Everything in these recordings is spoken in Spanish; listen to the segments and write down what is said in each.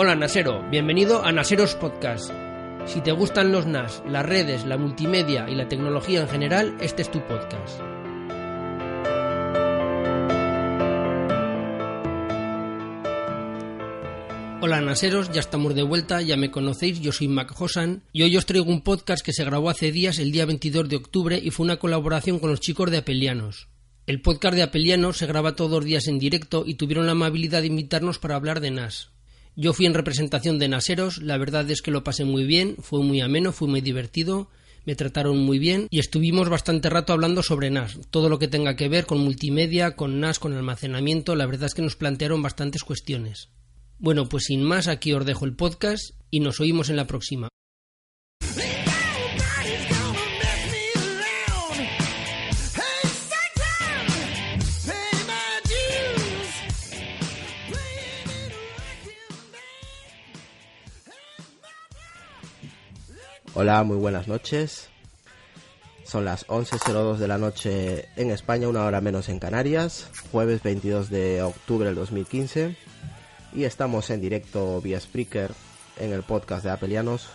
Hola Nasero, bienvenido a Naseros Podcast. Si te gustan los NAS, las redes, la multimedia y la tecnología en general, este es tu podcast. Hola Naseros, ya estamos de vuelta, ya me conocéis, yo soy Mac Hosan y hoy os traigo un podcast que se grabó hace días, el día 22 de octubre, y fue una colaboración con los chicos de Apelianos. El podcast de Apelianos se graba todos los días en directo y tuvieron la amabilidad de invitarnos para hablar de NAS. Yo fui en representación de Naseros, la verdad es que lo pasé muy bien, fue muy ameno, fue muy divertido, me trataron muy bien y estuvimos bastante rato hablando sobre NAS, todo lo que tenga que ver con multimedia, con NAS, con almacenamiento, la verdad es que nos plantearon bastantes cuestiones. Bueno, pues sin más, aquí os dejo el podcast y nos oímos en la próxima. Hola, muy buenas noches. Son las 11.02 de la noche en España, una hora menos en Canarias, jueves 22 de octubre del 2015. Y estamos en directo vía Spreaker en el podcast de Apelianos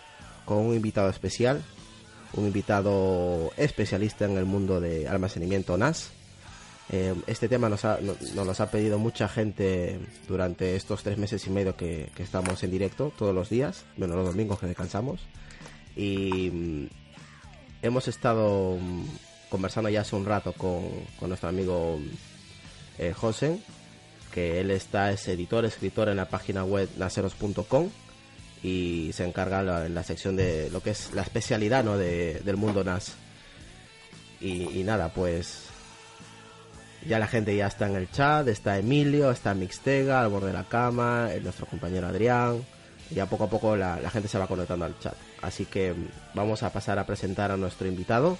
con un invitado especial, un invitado especialista en el mundo de almacenamiento NAS. Eh, este tema nos, ha, no- nos ha pedido mucha gente durante estos tres meses y medio que, que estamos en directo, todos los días, menos los domingos que descansamos. Y mm, hemos estado mm, conversando ya hace un rato con, nuestro amigo eh, José, que él está, es editor, escritor en la página web naceros.com y se encarga la- en la sección de lo que es la especialidad ¿no? de- del mundo NAS. Y, y nada, pues ya la gente ya está en el chat, está Emilio, está Mixtega al borde de la cama, eh, nuestro compañero Adrián, y ya poco a poco la, la gente se va conectando al chat. Así que mm, vamos a pasar a presentar a nuestro invitado,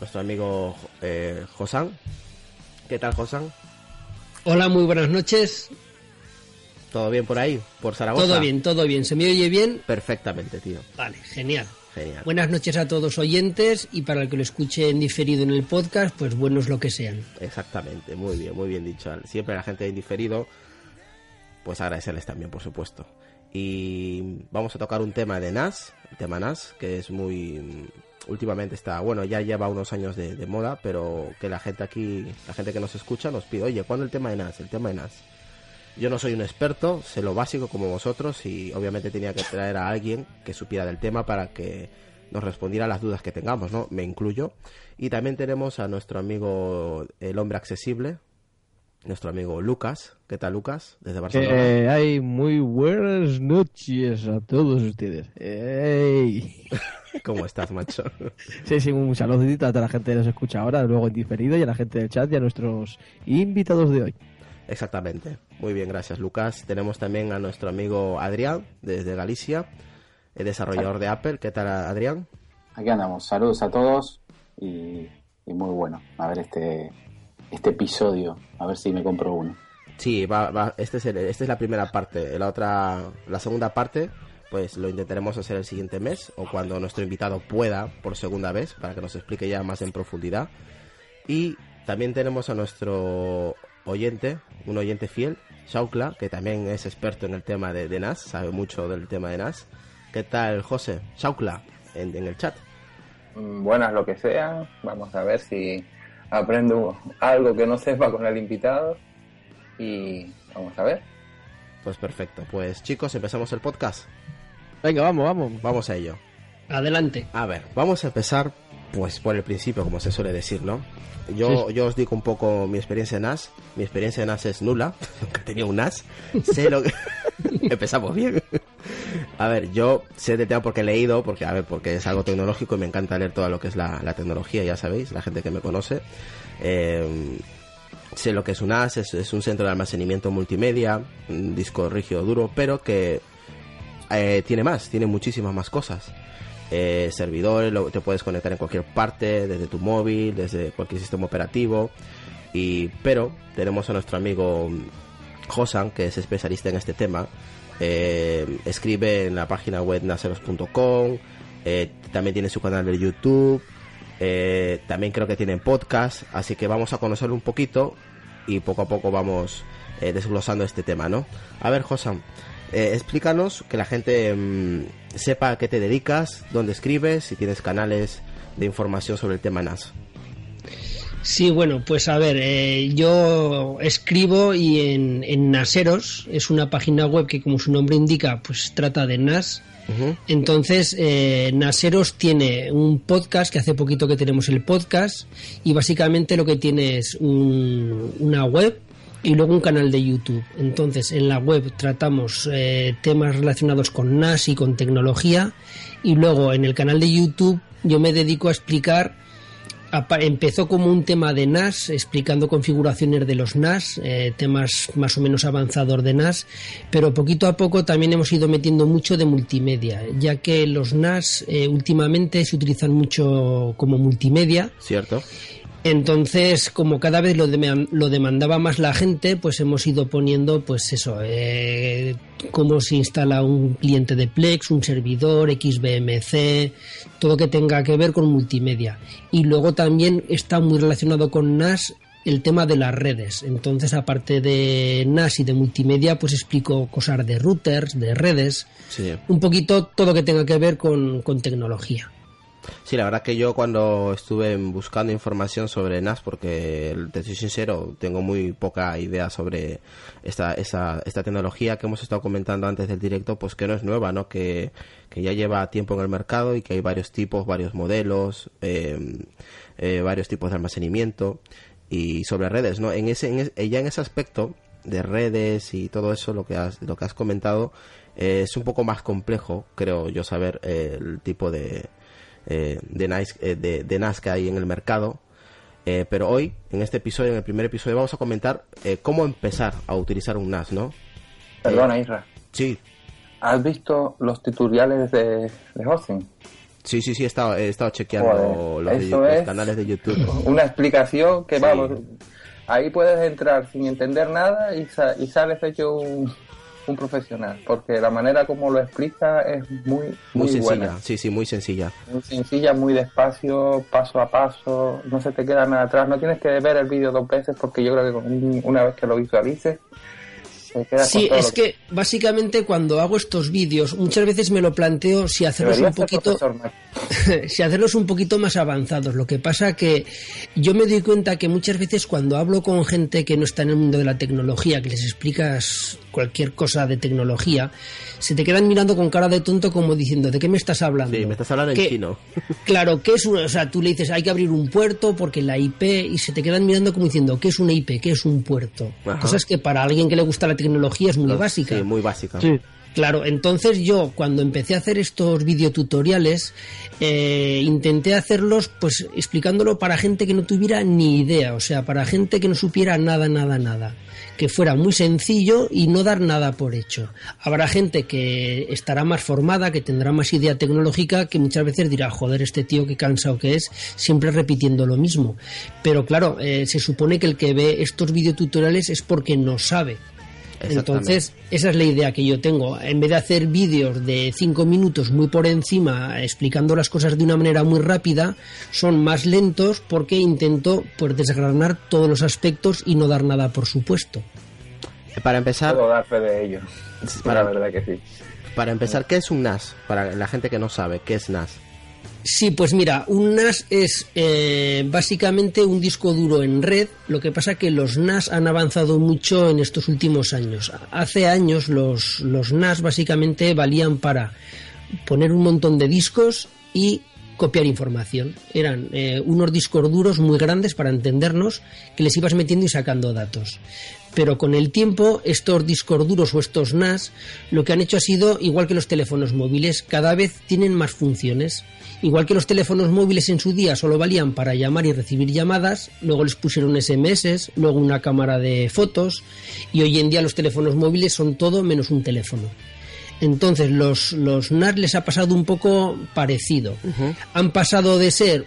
nuestro amigo eh, Josan. ¿Qué tal, Josan? Hola, muy buenas noches. ¿Todo bien por ahí? ¿Por Zaragoza? Todo bien, todo bien. ¿Se me oye bien? Perfectamente, tío. Vale, genial. Genial. Buenas noches a todos oyentes y para el que lo escuche en diferido en el podcast, pues buenos lo que sean. Exactamente, muy bien, muy bien dicho. Siempre a la gente de indiferido, pues agradecerles también, por supuesto. Y vamos a tocar un tema de NAS, el tema NAS, que es muy... Últimamente está, bueno, ya lleva unos años de, moda, pero que la gente aquí, la gente que nos escucha nos pide, oye, ¿cuándo el tema de NAS? El tema de NAS. Yo no soy un experto, sé lo básico como vosotros y obviamente tenía que traer a alguien que supiera del tema para que nos respondiera las dudas que tengamos, ¿no? Me incluyo. Y también tenemos a nuestro amigo el hombre accesible, nuestro amigo Lucas. ¿Qué tal, Lucas? Desde Barcelona. Que hay muy buenas noches a todos ustedes. ¡Ey! ¿Cómo estás, macho? Sí, sí, un saludito a toda la gente que nos escucha ahora, luego en diferido, y a la gente del chat y a nuestros invitados de hoy. Exactamente. Muy bien, gracias, Lucas. Tenemos también a nuestro amigo Adrián, desde Galicia, el desarrollador de Apple. ¿Qué tal, Adrián? Aquí andamos, saludos a todos y, y muy bueno. A ver este, este episodio, a ver si me compro uno. Sí, va, va, este es el- esta es la primera parte. La otra, la segunda parte, pues lo intentaremos hacer el siguiente mes o cuando nuestro invitado pueda por segunda vez para que nos explique ya más en profundidad. Y también tenemos a nuestro oyente, un oyente fiel, Shaukla, que también es experto en el tema de, de NAS, sabe mucho del tema de NAS. ¿Qué tal, José? Shaukla, en, en el chat. Mm, buenas lo que sean. Vamos a ver si aprendo algo que no sepa con el invitado. Y vamos a ver. Pues perfecto. Pues chicos, empezamos el podcast. Venga, vamos, vamos. Vamos a ello. Adelante. A ver, vamos a empezar pues por el principio, como se suele decir, ¿no? Yo, yo os digo un poco mi experiencia en NAS. Mi experiencia en NAS es nula. Nunca he tenido un NAS. Sé lo que... Empezamos bien. A ver, yo sé de tema porque he leído, porque a ver, porque es algo tecnológico y me encanta leer todo lo que es la, la tecnología, ya sabéis, la gente que me conoce. Eh, sé lo que es un NAS, es, es un centro de almacenamiento multimedia, un disco rígido duro, pero que eh, tiene más, tiene muchísimas más cosas. Eh, servidores, te puedes conectar en cualquier parte, desde tu móvil, desde cualquier sistema operativo. Y, pero tenemos a nuestro amigo Josan, que es especialista en este tema. Eh, escribe en la página web naceros.com. eh, también tiene su canal de YouTube. eh, también creo que tiene podcast. Así que vamos a conocerlo un poquito y poco a poco vamos desglosando este tema, ¿no? A ver, Josan, explícanos, que la gente mm, sepa a qué te dedicas, dónde escribes, si tienes canales de información sobre el tema NAS. Sí, bueno, pues a ver, eh, yo escribo y en, en Naseros es una página web que como su nombre indica, pues trata de NAS. Entonces, eh, Naseros tiene un podcast, que hace poquito que tenemos el podcast, y básicamente lo que tiene es un- una web y luego un canal de YouTube. Entonces, en la web tratamos eh, temas relacionados con NAS y con tecnología, y luego en el canal de YouTube yo me dedico a explicar empezó como un tema de NAS, explicando configuraciones de los NAS, eh, temas más o menos avanzados de NAS, pero poquito a poco también hemos ido metiendo mucho de multimedia, ya que los NAS eh, últimamente se utilizan mucho como multimedia. ¿Cierto? Entonces, como cada vez lo, lo demandaba más la gente, pues hemos ido poniendo, pues eso, eh, cómo se instala un cliente de Plex, un servidor, XBMC, todo que tenga que ver con multimedia. Y luego también está muy relacionado con NAS el tema de las redes. Entonces, aparte de NAS y de multimedia, pues explico cosas de routers, de redes, Sí. un poquito todo que tenga que ver con, con tecnología. Sí, la verdad que yo cuando estuve buscando información sobre NAS, porque te soy sincero, tengo muy poca idea sobre esta, esa, esta tecnología que hemos estado comentando antes del directo, pues que no es nueva, ¿no? Que, que ya lleva tiempo en el mercado y que hay varios tipos, varios modelos, eh, eh, varios tipos de almacenamiento y sobre redes, ¿no? En ese, en es- ya en ese aspecto de redes y todo eso, lo que has, lo que has comentado, eh, es un poco más complejo, creo yo, saber eh, el tipo de, eh, de, NAS, eh, de, de que hay en el mercado. Eh, pero hoy, en este episodio, en el primer episodio, vamos a comentar eh, cómo empezar a utilizar un NAS, ¿no? Perdona, Isra. Sí, ¿Has visto los tutoriales de, de hosting? sí, sí, sí, he estado, he estado chequeando Joder, los, los es- canales de YouTube. Una explicación que, Sí. vamos, ahí puedes entrar sin entender nada y, sa- y sales hecho un, un profesional, porque la manera como lo explica es muy, muy, Muy sencilla, buena. sí, sí, muy sencilla. Muy sencilla, muy despacio, paso a paso, no se te queda nada atrás. No tienes que ver el vídeo dos veces porque yo creo que con un- una vez que lo visualices, Sí, es que básicamente cuando hago estos vídeos, muchas veces me lo planteo si hacerlos un poquito, si hacerlos un poquito más avanzados. Lo que pasa que yo me doy cuenta que muchas veces cuando hablo con gente que no está en el mundo de la tecnología, que les explicas cualquier cosa de tecnología, se te quedan mirando con cara de tonto como diciendo, ¿de qué me estás hablando? Sí, me estás hablando en ¿Qué- chino. Claro, ¿qué es una, o sea, tú le dices hay que abrir un puerto porque la IP y se te quedan mirando como diciendo ¿qué es una IP? ¿Qué es un puerto? Ajá. Cosas que para alguien que le gusta la tecnología es muy Los- básica. Sí, muy básica. Sí. Claro, entonces yo cuando empecé a hacer estos videotutoriales eh, intenté hacerlos pues explicándolo para gente que no tuviera ni idea, o sea, para gente que no supiera nada, nada, nada, que fuera muy sencillo y no dar nada por hecho. Habrá gente que estará más formada, que tendrá más idea tecnológica, que muchas veces dirá, joder, este tío que cansado que es, siempre repitiendo lo mismo. Pero claro, eh, se supone que el que ve estos videotutoriales es porque no sabe. Entonces, esa es la idea que yo tengo. En vez de hacer vídeos de cinco minutos muy por encima, explicando las cosas de una manera muy rápida, son más lentos porque intento pues, desgranar todos los aspectos y no dar nada por supuesto. Para empezar, Puedo dar fe de ello. Para- La verdad que sí. para empezar, ¿qué es un NAS? Para la gente que no sabe, ¿qué es NAS? Sí, pues mira, un NAS es eh, básicamente un disco duro en red. Lo que pasa que los NAS han avanzado mucho en estos últimos años. Hace años los, los NAS básicamente valían para poner un montón de discos y copiar información. Eran eh, unos discos duros muy grandes para entendernos que les ibas metiendo y sacando datos. Pero con el tiempo, estos discos duros o estos NAS, lo que han hecho ha sido, igual que los teléfonos móviles, cada vez tienen más funciones. Igual que los teléfonos móviles en su día solo valían para llamar y recibir llamadas, luego les pusieron SMS, luego una cámara de fotos, y hoy en día los teléfonos móviles son todo menos un teléfono. Entonces, los, los NAS les ha pasado un poco parecido. Han pasado de ser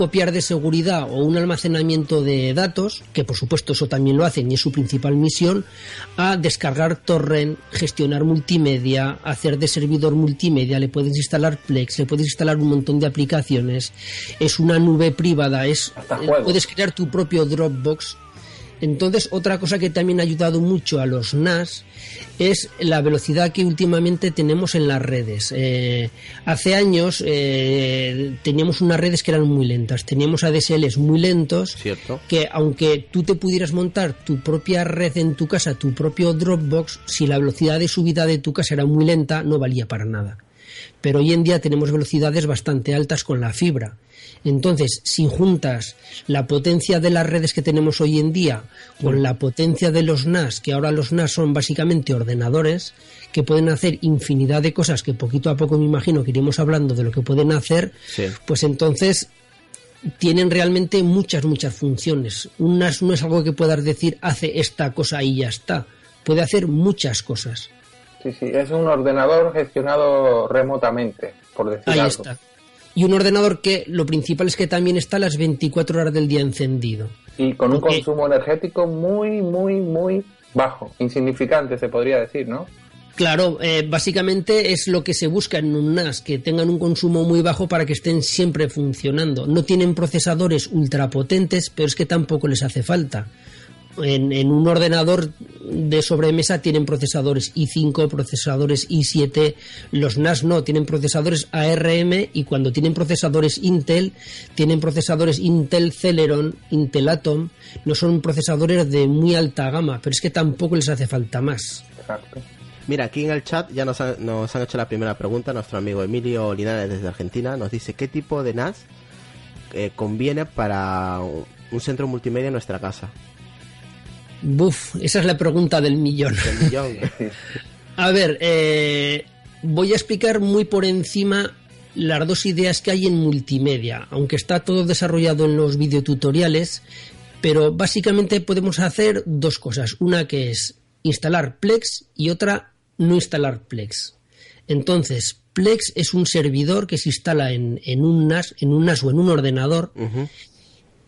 copiar de seguridad o un almacenamiento de datos, que por supuesto eso también lo hacen y es su principal misión, a descargar torrent, gestionar multimedia, hacer de servidor multimedia, le puedes instalar Plex, le puedes instalar un montón de aplicaciones, es una nube privada, es puedes crear tu propio Dropbox Entonces, otra cosa que también ha ayudado mucho a los NAS es la velocidad que últimamente tenemos en las redes. Eh, hace años eh, teníamos unas redes que eran muy lentas, teníamos ADSLs muy lentos, Cierto. que aunque tú te pudieras montar tu propia red en tu casa, tu propio Dropbox, si la velocidad de subida de tu casa era muy lenta, no valía para nada. Pero hoy en día tenemos velocidades bastante altas con la fibra. Entonces, si juntas la potencia de las redes que tenemos hoy en día con la potencia de los NAS, que ahora los NAS son básicamente ordenadores, que pueden hacer infinidad de cosas que poquito a poco me imagino que iremos hablando de lo que pueden hacer, Sí. pues entonces tienen realmente muchas, muchas funciones. Un NAS no es algo que puedas decir hace esta cosa y ya está. Puede hacer muchas cosas. Sí, sí, es un ordenador gestionado remotamente, por decir Ahí algo. está. Y un ordenador que lo principal es que también está las 24 horas del día encendido. Y con un consumo energético muy, muy, muy bajo, insignificante se podría decir, ¿no? Claro, eh, básicamente es lo que se busca en un NAS, que tengan un consumo muy bajo para que estén siempre funcionando. No tienen procesadores ultrapotentes, pero es que tampoco les hace falta. En, en un ordenador de sobremesa tienen procesadores i5, procesadores i7, los NAS no, tienen procesadores ARM y cuando tienen procesadores Intel, tienen procesadores Intel Celeron, Intel Atom, no son procesadores de muy alta gama, pero es que tampoco les hace falta más. Exacto. Mira, aquí en el chat ya nos, han- nos han hecho la primera pregunta. Nuestro amigo Emilio Linares desde Argentina nos dice qué tipo de NAS eh, conviene para un un centro multimedia en nuestra casa. Buf, esa es la pregunta del millón. A ver, eh, voy a explicar muy por encima las dos ideas que hay en multimedia, aunque está todo desarrollado en los videotutoriales, pero básicamente podemos hacer dos cosas. Una que es instalar Plex y otra no instalar Plex. Entonces, Plex es un servidor que se instala en, en un NAS, en un NAS o en un ordenador.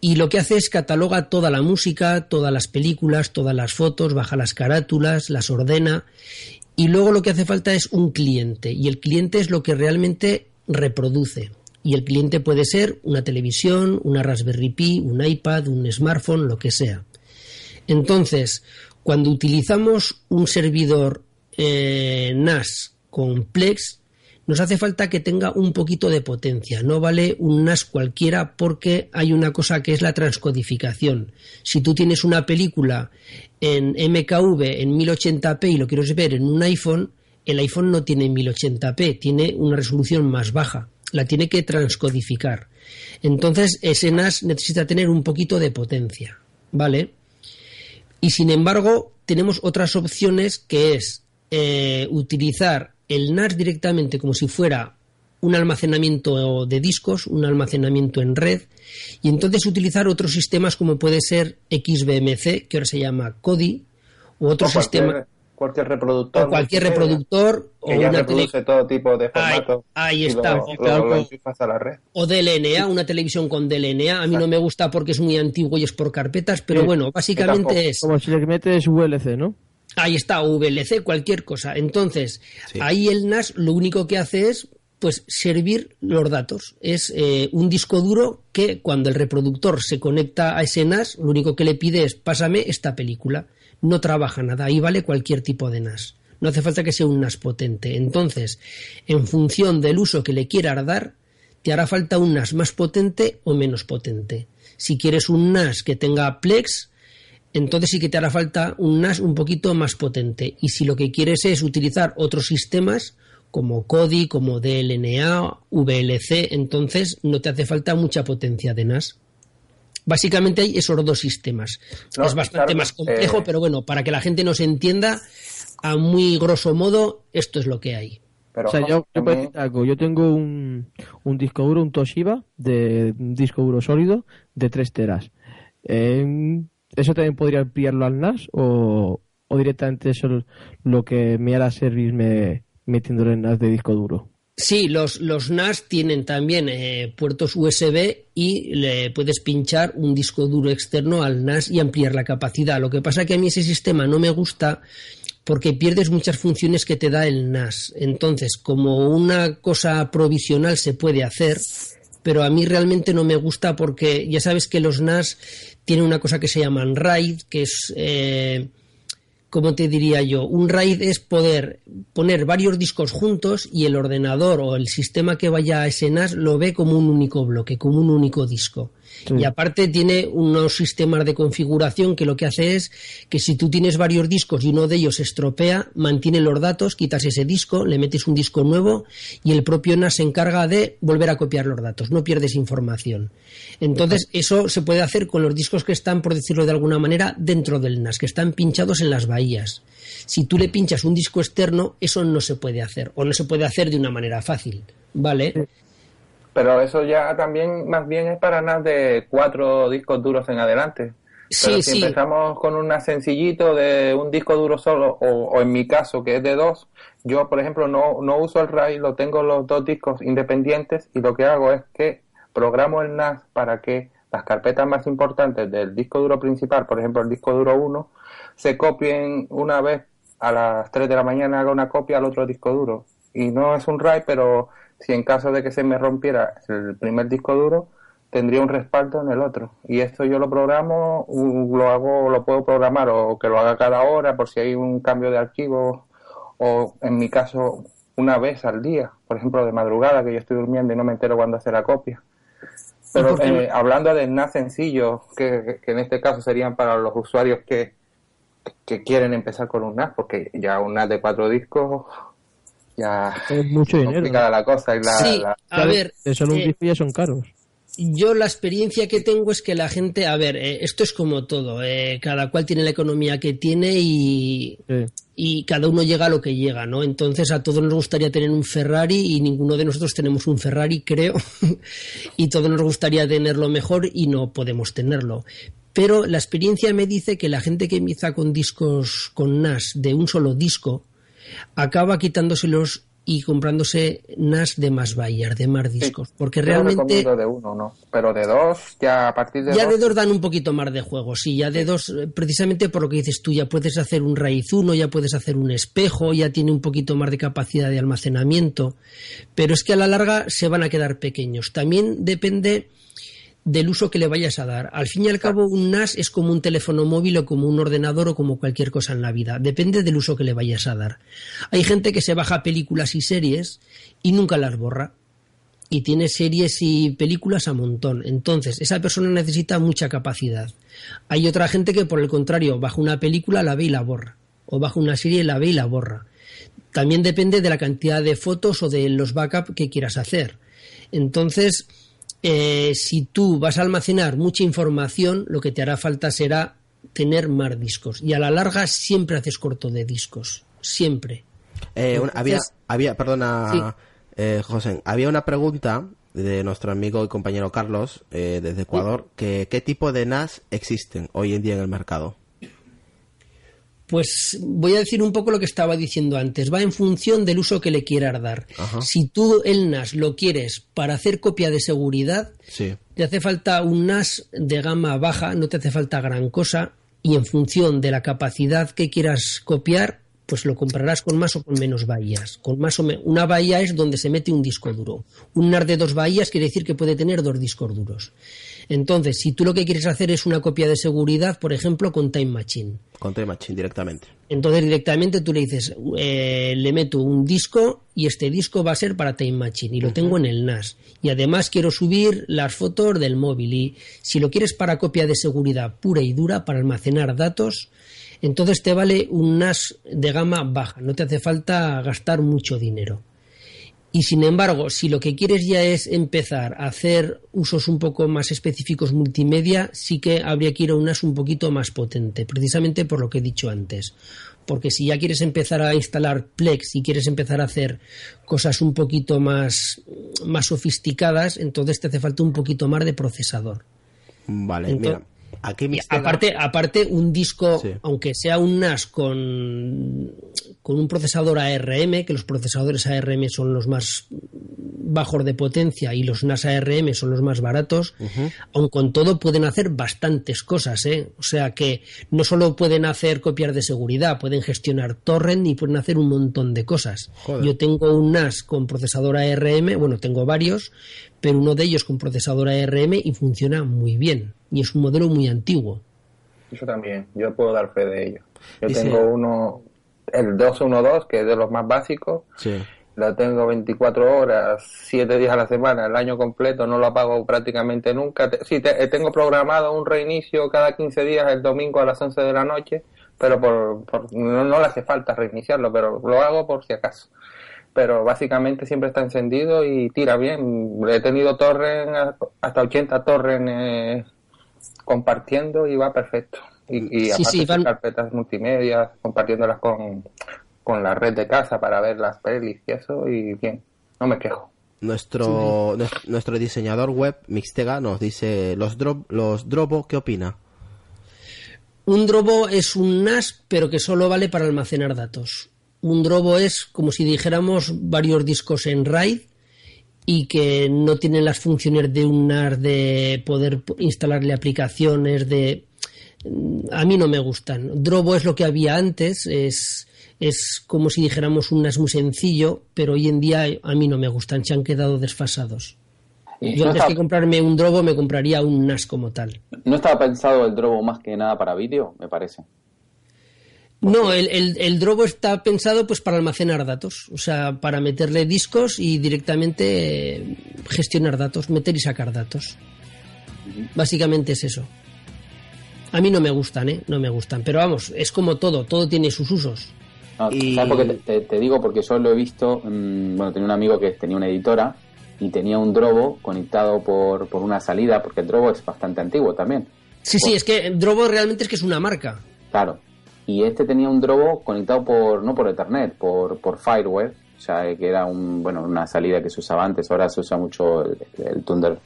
Y lo que hace es cataloga toda la música, todas las películas, todas las fotos, baja las carátulas, las ordena y luego lo que hace falta es un cliente y el cliente es lo que realmente reproduce. Y el cliente puede ser una televisión, una Raspberry Pi, un iPad, un smartphone, lo que sea. Entonces, cuando utilizamos un servidor eh, NAS con Plex, nos hace falta que tenga un poquito de potencia. No vale un NAS cualquiera porque hay una cosa que es la transcodificación. Si tú tienes una película en MKV en 1080p y lo quieres ver en un iPhone, el iPhone no tiene 1080p, tiene una resolución más baja. La tiene que transcodificar. Entonces, ese NAS necesita tener un poquito de potencia. ¿Vale? Y sin embargo, tenemos otras opciones que es eh, utilizar el NAS directamente como si fuera un almacenamiento de discos, un almacenamiento en red, y entonces utilizar otros sistemas como puede ser XBMC, que ahora se llama Kodi, u otro O cualquier, sistema, cualquier reproductor. o cualquier reproductor, o ya una tele, reproduce todo tipo de Ahí- formatos. ahí y está. Lo, Sí, lo- claro. lo enchufas a la red. o DLNA, una televisión con DLNA. A mí no me gusta porque es muy antiguo y es por carpetas, pero Sí, bueno, básicamente es... Como si le metes VLC, ¿no? Ahí está, VLC, cualquier cosa. Entonces, Sí. ahí el NAS lo único que hace es pues servir los datos. Es eh, un disco duro que cuando el reproductor se conecta a ese NAS, lo único que le pide es pásame esta película. No trabaja nada, ahí vale cualquier tipo de NAS. No hace falta que sea un NAS potente. Entonces, en función del uso que le quieras dar, te hará falta un NAS más potente o menos potente. Si quieres un NAS que tenga Plex, entonces sí que te hará falta un NAS un poquito más potente. Y si lo que quieres es utilizar otros sistemas como Kodi, como DLNA, VLC, entonces no te hace falta mucha potencia de NAS. Básicamente hay esos dos sistemas. No, es bastante claro, más complejo, eh, pero bueno, para que la gente nos entienda, a muy grosso modo, esto es lo que hay. Pero o sea, yo, yo puedo también- decir algo. Yo tengo un, un disco duro, un Toshiba, de un disco duro sólido de 3 teras. Eh, ¿Eso también podría ampliarlo al NAS o, directamente eso es lo que me hará servirme metiéndolo en NAS de disco duro? Sí, los, los NAS tienen también eh, puertos USB y le puedes pinchar un disco duro externo al NAS y ampliar la capacidad. Lo que pasa que a mí ese sistema no me gusta porque pierdes muchas funciones que te da el NAS. Entonces, como una cosa provisional se puede hacer, pero a mí realmente no me gusta porque ya sabes que los NAS tienen una cosa que se llaman RAID, que es... Eh, como te diría yo? Un RAID es poder poner varios discos juntos y el ordenador o el sistema que vaya a ese NAS lo ve como un único bloque, como un único disco. Y aparte tiene unos sistemas de configuración que lo que hace es que si tú tienes varios discos y uno de ellos se estropea, mantiene los datos, quitas ese disco, le metes un disco nuevo y el propio NAS se encarga de volver a copiar los datos, no pierdes información. Entonces, eso se puede hacer con los discos que están, por decirlo de alguna manera, dentro del NAS, que están pinchados en las bahías. Si tú le pinchas un disco externo, eso no se puede hacer, o no se puede hacer de una manera fácil. ¿Vale? Pero eso ya también más bien es para NAS de cuatro discos duros en adelante. Sí, si empezamos con un sencillito de un disco duro solo, o, en mi caso que es de dos, yo por ejemplo no, no uso el RAID, lo tengo los dos discos independientes y lo que hago es que programo el NAS para que las carpetas más importantes del disco duro principal, por ejemplo el disco duro 1, se copien una vez a las 3 de la mañana, haga una copia al otro disco duro. Y no es un RAID, pero si en caso de que se me rompiera el primer disco duro, tendría un respaldo en el otro. Y esto yo lo programo, lo hago, lo puedo programar o que lo haga cada hora por si hay un cambio de archivo o en mi caso una vez al día, por ejemplo de madrugada que yo estoy durmiendo y no me entero cuando hace la copia. Pero eh, hablando de NAS sencillo, que, en este caso serían para los usuarios que, que quieren empezar con un NAS, porque ya un NAS de cuatro discos ya es mucho dinero. la cosa. Y la, sí, a ver. Solo un eh, disco ya son caros. Yo la experiencia que tengo es que la gente, a ver, eh, esto es como todo, eh, cada cual tiene la economía que tiene y, y cada uno llega a lo que llega, ¿no? Entonces a todos nos gustaría tener un Ferrari y ninguno de nosotros tenemos un Ferrari, creo, y todos nos gustaría tenerlo mejor y no podemos tenerlo. Pero la experiencia me dice que la gente que empieza con discos con NAS de un solo disco acaba quitándoselos y comprándose NAS de más bayas, de más discos. porque realmente. de uno, ¿no? Pero de dos, ya a partir de. Ya de dos dan un poquito más de juego, sí. Ya de dos, eh, precisamente por lo que dices tú, ya puedes hacer un raíz uno, ya puedes hacer un espejo, ya tiene un poquito más de capacidad de almacenamiento. Pero es que a la larga se van a quedar pequeños. También depende del uso que le vayas a dar. Al fin y al cabo, un NAS es como un teléfono móvil o como un ordenador o como cualquier cosa en la vida. Depende del uso que le vayas a dar. Hay gente que se baja películas y series y nunca las borra. Y tiene series y películas a montón. Entonces, esa persona necesita mucha capacidad. Hay otra gente que, por el contrario, baja una película, la ve y la borra. O baja una serie, la ve y la borra. También depende de la cantidad de fotos o de los backups que quieras hacer. Entonces, eh, si tú vas a almacenar mucha información, lo que te hará falta será tener más discos. Y a la larga siempre haces corto de discos. Siempre. Eh, había, había, perdona, eh, José, había una pregunta de nuestro amigo y compañero Carlos desde Ecuador, que qué tipo de NAS existen hoy en día en el mercado. Pues voy a decir un poco lo que estaba diciendo antes. Va en función del uso que le quieras dar. Si tú el NAS lo quieres para hacer copia de seguridad, te hace falta un NAS de gama baja, no te hace falta gran cosa. Y en función de la capacidad que quieras copiar, pues lo comprarás con más o con menos bahías. Con más o una bahía es donde se mete un disco duro. Un NAS de dos bahías quiere decir que puede tener dos discos duros. Entonces, si tú lo que quieres hacer es una copia de seguridad, por ejemplo, con Time Machine. Con Time Machine directamente. Entonces, directamente tú le dices, eh, le meto un disco y este disco va a ser para Time Machine y lo tengo en el NAS. Y además quiero subir las fotos del móvil. Y si lo quieres para copia de seguridad pura y dura, para almacenar datos, entonces te vale un NAS de gama baja. No te hace falta gastar mucho dinero. Y sin embargo, si lo que quieres ya es empezar a hacer usos un poco más específicos multimedia, sí que habría que ir a un NAS un poquito más potente, precisamente por lo que he dicho antes. Porque si ya quieres empezar a instalar Plex y quieres empezar a hacer cosas un poquito más, más sofisticadas, entonces te hace falta un poquito más de procesador. Vale, mira aparte, aparte, un disco, aunque sea un NAS con, con un procesador ARM, que los procesadores ARM son los más bajos de potencia y los NAS ARM son los más baratos, aun con todo pueden hacer bastantes cosas, ¿eh? O sea que no solo pueden hacer copiar de seguridad, pueden gestionar torrent y pueden hacer un montón de cosas. Yo tengo un NAS con procesador ARM, bueno, tengo varios, pero uno de ellos con procesador ARM y funciona muy bien. Y es un modelo muy antiguo. Yo también, yo puedo dar fe de ello. Yo tengo uno, el 212, que es de los más básicos. Sí. Lo tengo 24 horas, 7 días a la semana, el año completo, no lo apago prácticamente nunca. Sí, te, tengo programado un reinicio cada 15 días, el domingo a las 11 de la noche, pero por, no, le hace falta reiniciarlo, pero lo hago por si acaso. Pero básicamente siempre está encendido y tira bien. He tenido torres, hasta 80 torres compartiendo y va perfecto. Y, y aparte carpetas multimedia, compartiéndolas con, con la red de casa para ver las pelis y eso, y bien, no me quejo. Nuestro, nuestro diseñador web, Mixtega, nos dice, los, drop, los Drobo, ¿qué opina? Un Drobo es un NAS, pero que solo vale para almacenar datos. Un Drobo es como si dijéramos varios discos en RAID y que no tienen las funciones de un NAS de poder instalarle aplicaciones de a mí no me gustan. Drobo es lo que había antes, es es como si dijéramos un NAS muy sencillo, pero hoy en día a mí no me gustan, se han quedado desfasados. Yo antes que comprarme un Drobo me compraría un NAS como tal. ¿No estaba pensado el Drobo más que nada para vídeo, me parece? No, el, el, Drobo está pensado pues para almacenar datos, o sea, para meterle discos y directamente eh, gestionar datos, meter y sacar datos. Básicamente es eso. A mí no me gustan, ¿eh? No me gustan. Pero vamos, es como todo, todo tiene sus usos y... ¿sabes te, digo? Porque yo lo he visto, mm, bueno, tenía un amigo que tenía una editora y tenía un Drobo conectado por, por una salida, porque el Drobo es bastante antiguo también. Sí, sí, es que Drobo realmente es que es una marca. Claro. Y este tenía un Drobo conectado por, no por Ethernet, por, por Fireware, o sea, que era un, bueno, una salida que se usaba antes, ahora se usa mucho el, el Thunder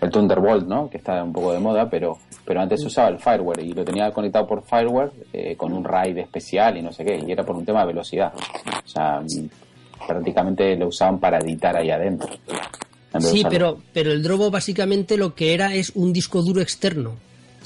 el Thunderbolt, ¿no? Que está un poco de moda, pero, pero antes usaba el Fireware y lo tenía conectado por Fireware eh, con un RAID especial y no sé qué, y era por un tema de velocidad. O sea, prácticamente lo usaban para editar ahí adentro. Sí, pero, pero el Drobo básicamente lo que era es un disco duro externo.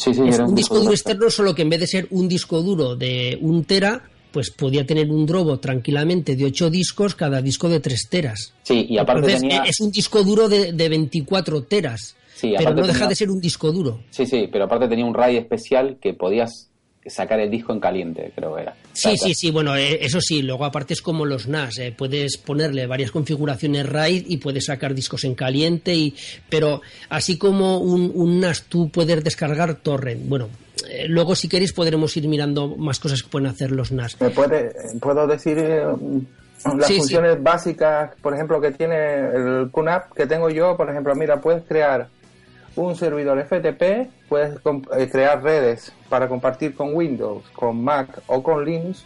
Sí, sí, es un, disco, duro externo, solo que en vez de ser un disco duro de un tera, pues podía tener un Drobo tranquilamente de 8 discos, cada disco de 3 teras. Sí, y aparte es un disco duro de, de 24 teras pero no deja de ser un disco duro. Sí, sí, pero aparte tenía un RAID especial que podías sacar el disco en caliente, creo que era. Sí, sí, sí, bueno, eh, eso sí, luego aparte es como los NAS, eh, puedes ponerle varias configuraciones RAID y puedes sacar discos en caliente, y pero así como un, NAS tú puedes descargar torrent, bueno, eh, luego si queréis podremos ir mirando más cosas que pueden hacer los NAS. ¿Me puede, puedo decir las funciones básicas, por ejemplo, que tiene el QNAP que tengo yo, por ejemplo, mira, puedes crear un servidor FTP, puedes eh, crear redes para compartir con Windows, con Mac o con Linux.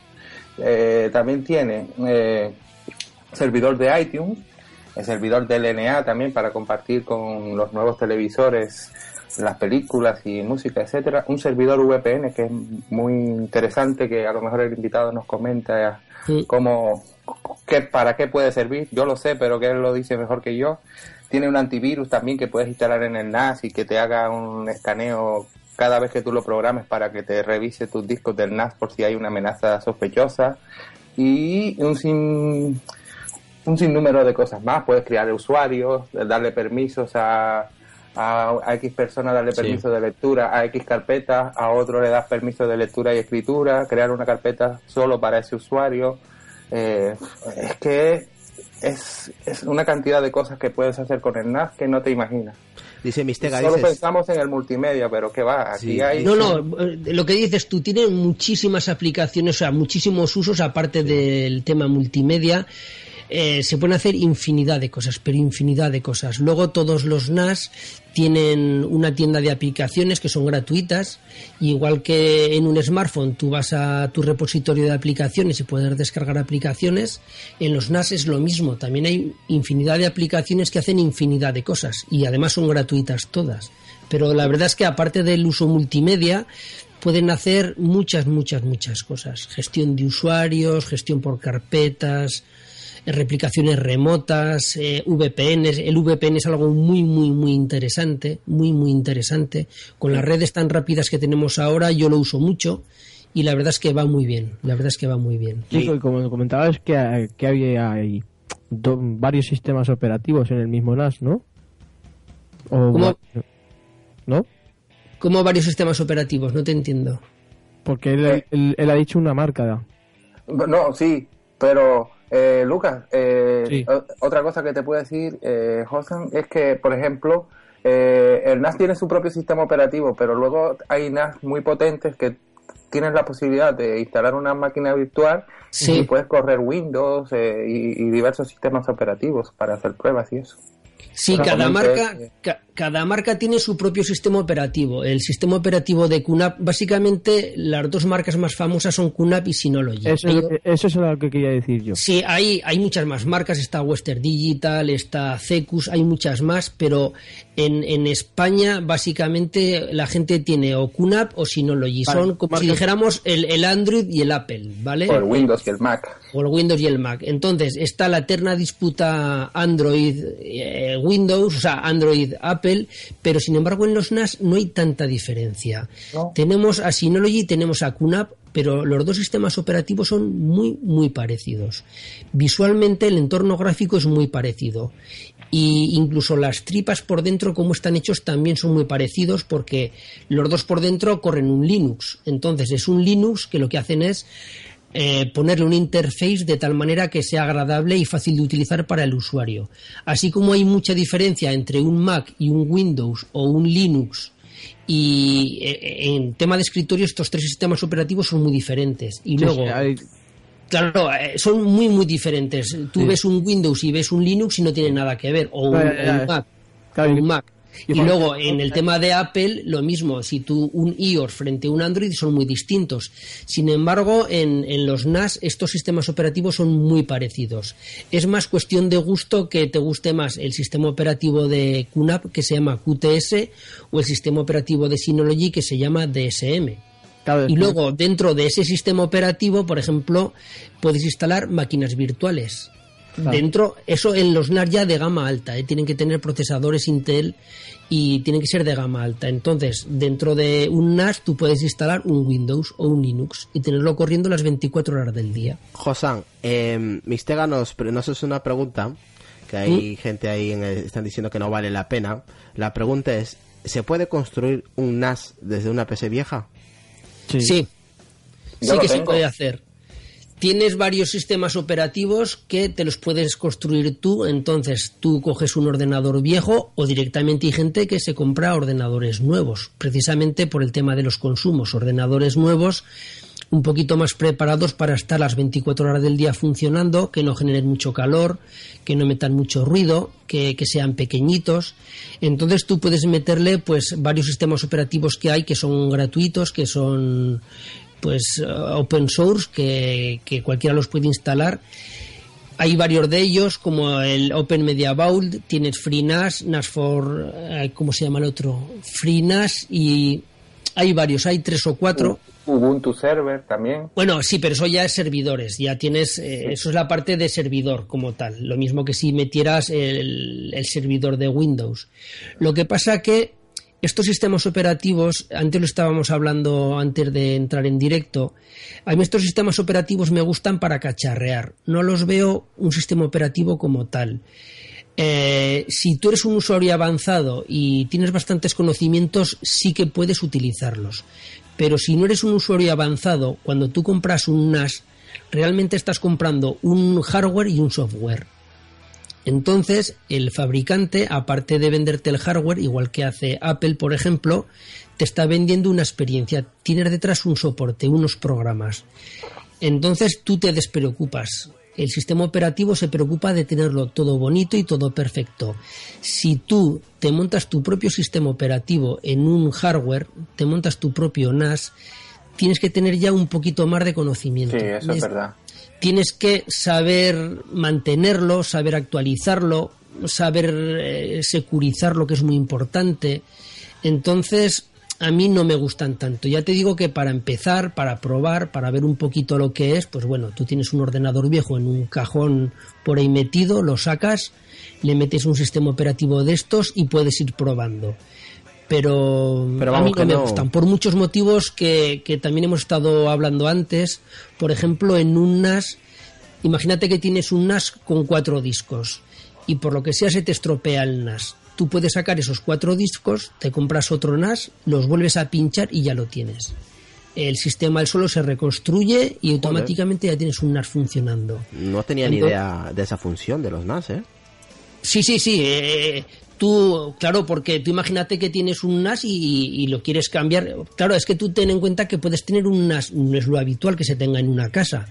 Eh, también tiene eh, servidor de iTunes, el servidor de LNA también para compartir con los nuevos televisores las películas y música, etcétera. Un servidor VPN que es muy interesante, que a lo mejor el invitado nos comenta cómo, qué, para qué puede servir. Yo lo sé, pero que él lo dice mejor que yo. Tiene un antivirus también que puedes instalar en el NAS y que te haga un escaneo cada vez que tú lo programes para que te revise tus discos del NAS por si hay una amenaza sospechosa. Y un sin un sinnúmero de cosas más. Puedes crear usuarios, darle permisos a, a, X personas, darle permiso de lectura, a X carpeta, a otro le das permiso de lectura y escritura, crear una carpeta solo para ese usuario. Eh, es que es, es una cantidad de cosas que puedes hacer con el NAS que no te imaginas. Dice Mistega, Solo pensamos en el multimedia, pero ¿qué va? Aquí hay... No, no, eh, lo que dices tú, tiene muchísimas aplicaciones, o sea, muchísimos usos aparte del tema multimedia. Eh, se pueden hacer infinidad de cosas, pero infinidad de cosas. Luego todos los NAS tienen una tienda de aplicaciones que son gratuitas, igual que en un smartphone tú vas a tu repositorio de aplicaciones y puedes descargar aplicaciones, en los NAS es lo mismo, también hay infinidad de aplicaciones que hacen infinidad de cosas y además son gratuitas todas. Pero la verdad es que aparte del uso multimedia, pueden hacer muchas, muchas, muchas cosas. Gestión de usuarios, gestión por carpetas, replicaciones remotas, eh, VPNs. El VPN es algo muy, muy, muy interesante, muy, muy interesante. Con las redes tan rápidas que tenemos ahora, yo lo uso mucho y la verdad es que va muy bien. La verdad es que va muy bien. Sí, y como comentabas que, que había hay varios sistemas operativos en el mismo NAS, ¿no? ¿Cómo? ¿No? ¿Cómo varios sistemas operativos? No te entiendo. Porque él, ha dicho una marca. No, sí, pero eh, Lucas, eh, otra cosa que te puedo decir, eh, es que, por ejemplo, eh, el NAS tiene su propio sistema operativo, pero luego hay NAS muy potentes que tienes la posibilidad de instalar una máquina virtual y puedes correr Windows eh, y, diversos sistemas operativos para hacer pruebas y eso. Sí, cada marca, cada marca tiene su propio sistema operativo. El sistema operativo de QNAP, básicamente las dos marcas más famosas son QNAP y Synology. Eso, es lo que quería decir yo. Sí, hay, hay muchas más marcas. Está Western Digital, está Cecus, hay muchas más, pero en, en España básicamente la gente tiene o QNAP o Synology. son como si dijéramos el, el, Android y el Apple, ¿vale? O el Windows y el Mac. O el Windows y el Mac. Entonces está la eterna disputa Android-Windows, eh, o sea, Android-Apple pero sin embargo en los NAS no hay tanta diferencia. Tenemos a Synology, tenemos a QNAP, pero los dos sistemas operativos son muy, muy parecidos. Visualmente el entorno gráfico es muy parecido. Y incluso las tripas por dentro, como están hechos, también son muy parecidos porque los dos por dentro corren un Linux. Entonces es un Linux que lo que hacen es eh, ponerle un interface de tal manera que sea agradable y fácil de utilizar para el usuario. Así como hay mucha diferencia entre un Mac y un Windows o un Linux y eh, en tema de escritorio estos tres sistemas operativos son muy diferentes. Y luego... Claro, eh, son muy, muy diferentes. Tú ves un Windows y ves un Linux y no tiene nada que ver. O un, Mac. un Mac. Y, luego en el tema de Apple, lo mismo, si tú un iOS frente a un Android son muy distintos. Sin embargo, en, en, los NAS estos sistemas operativos son muy parecidos. Es más cuestión de gusto que te guste más el sistema operativo de QNAP que se llama QTS o el sistema operativo de Synology que se llama DSM. y luego, dentro de ese sistema operativo, por ejemplo, puedes instalar máquinas virtuales. Dentro, eso en los NAS ya de gama alta, ¿eh? tienen que tener procesadores Intel y tienen que ser de gama alta. Entonces, dentro de un NAS tú puedes instalar un Windows o un Linux y tenerlo corriendo las 24 horas del día. Josan, eh, Mistega nos, nos hace una pregunta, que hay ¿Mm? gente ahí en están diciendo que no vale la pena. La pregunta es, ¿se puede construir un NAS desde una PC vieja? Sí. Sí, sí que se puede hacer tienes varios sistemas operativos que te los puedes construir tú, entonces tú coges un ordenador viejo o directamente hay gente que se compra ordenadores nuevos, precisamente por el tema de los consumos, ordenadores nuevos un poquito más preparados para estar las 24 horas del día funcionando, que no generen mucho calor, que no metan mucho ruido, que, que, sean pequeñitos. Entonces tú puedes meterle pues varios sistemas operativos que hay que son gratuitos, que son pues eh, open source que, cualquiera los puede instalar. Hay varios de ellos, como el Open Media Vault, tienes FreeNAS, NAS for, eh, ¿cómo se llama el otro? FreeNAS y hay varios, hay tres o cuatro. Ubuntu Server también. Bueno, sí, pero eso ya es servidores, ya tienes, eh, eso es la parte de servidor como tal, lo mismo que si metieras el, el servidor de Windows. Lo que pasa que estos sistemas operativos, antes lo estábamos hablando antes de entrar en directo, a mí estos sistemas operativos me gustan para cacharrear, no los veo un sistema operativo como tal. Eh, si tú eres un usuario avanzado y tienes bastantes conocimientos, sí que puedes utilizarlos. Pero si no eres un usuario avanzado, cuando tú compras un NAS, realmente estás comprando un hardware y un software. Entonces, el fabricante, aparte de venderte el hardware, igual que hace Apple, por ejemplo, te está vendiendo una experiencia. Tienes detrás un soporte, unos programas. Entonces, tú te despreocupas. El sistema operativo se preocupa de tenerlo todo bonito y todo perfecto. Si tú te montas tu propio sistema operativo en un hardware, te montas tu propio NAS, tienes que tener ya un poquito más de conocimiento. Sí, eso es verdad tienes que saber mantenerlo, saber actualizarlo, saber eh, securizar lo que es muy importante. Entonces, a mí no me gustan tanto. Ya te digo que para empezar, para probar, para ver un poquito lo que es, pues bueno, tú tienes un ordenador viejo en un cajón por ahí metido, lo sacas, le metes un sistema operativo de estos y puedes ir probando. Pero, Pero a mí no me gustan, por muchos motivos que, que también hemos estado hablando antes. Por ejemplo, en un NAS, imagínate que tienes un NAS con cuatro discos y por lo que sea se te estropea el NAS. Tú puedes sacar esos cuatro discos, te compras otro NAS, los vuelves a pinchar y ya lo tienes. El sistema al solo se reconstruye y automáticamente ya tienes un NAS funcionando. No tenía ni idea de esa función de los NAS, ¿eh? Sí, sí, sí. eh, tú, claro, porque tú imagínate que tienes un NAS y, y lo quieres cambiar. Claro, es que tú ten en cuenta que puedes tener un NAS, no es lo habitual que se tenga en una casa,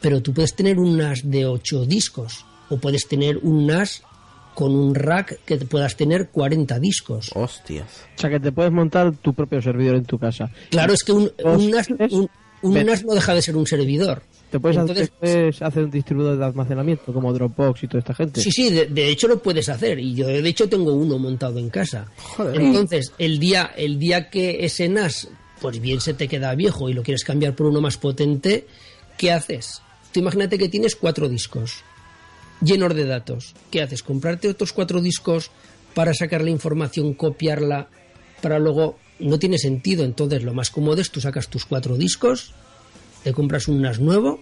pero tú puedes tener un NAS de 8 discos o puedes tener un NAS con un rack que puedas tener 40 discos. Hostias. O sea, que te puedes montar tu propio servidor en tu casa. Claro, es que un, un NAS, un-. NAS no deja de ser un servidor. Te puedes, Entonces- hacer, puedes hacer un distribuidor de almacenamiento como Dropbox y toda esta gente. Sí, sí, de, de hecho lo puedes hacer y yo de hecho tengo uno montado en casa. Joder. Entonces, el día, el día que ese NAS, pues bien se te queda viejo y lo quieres cambiar por uno más potente, ¿qué haces? Tú imagínate que tienes cuatro discos llenos de datos. ¿Qué haces? ¿Comprarte otros cuatro discos para sacar la información, copiarla, para luego... No tiene sentido, entonces lo más cómodo es tú sacas tus cuatro discos, te compras un NAS nuevo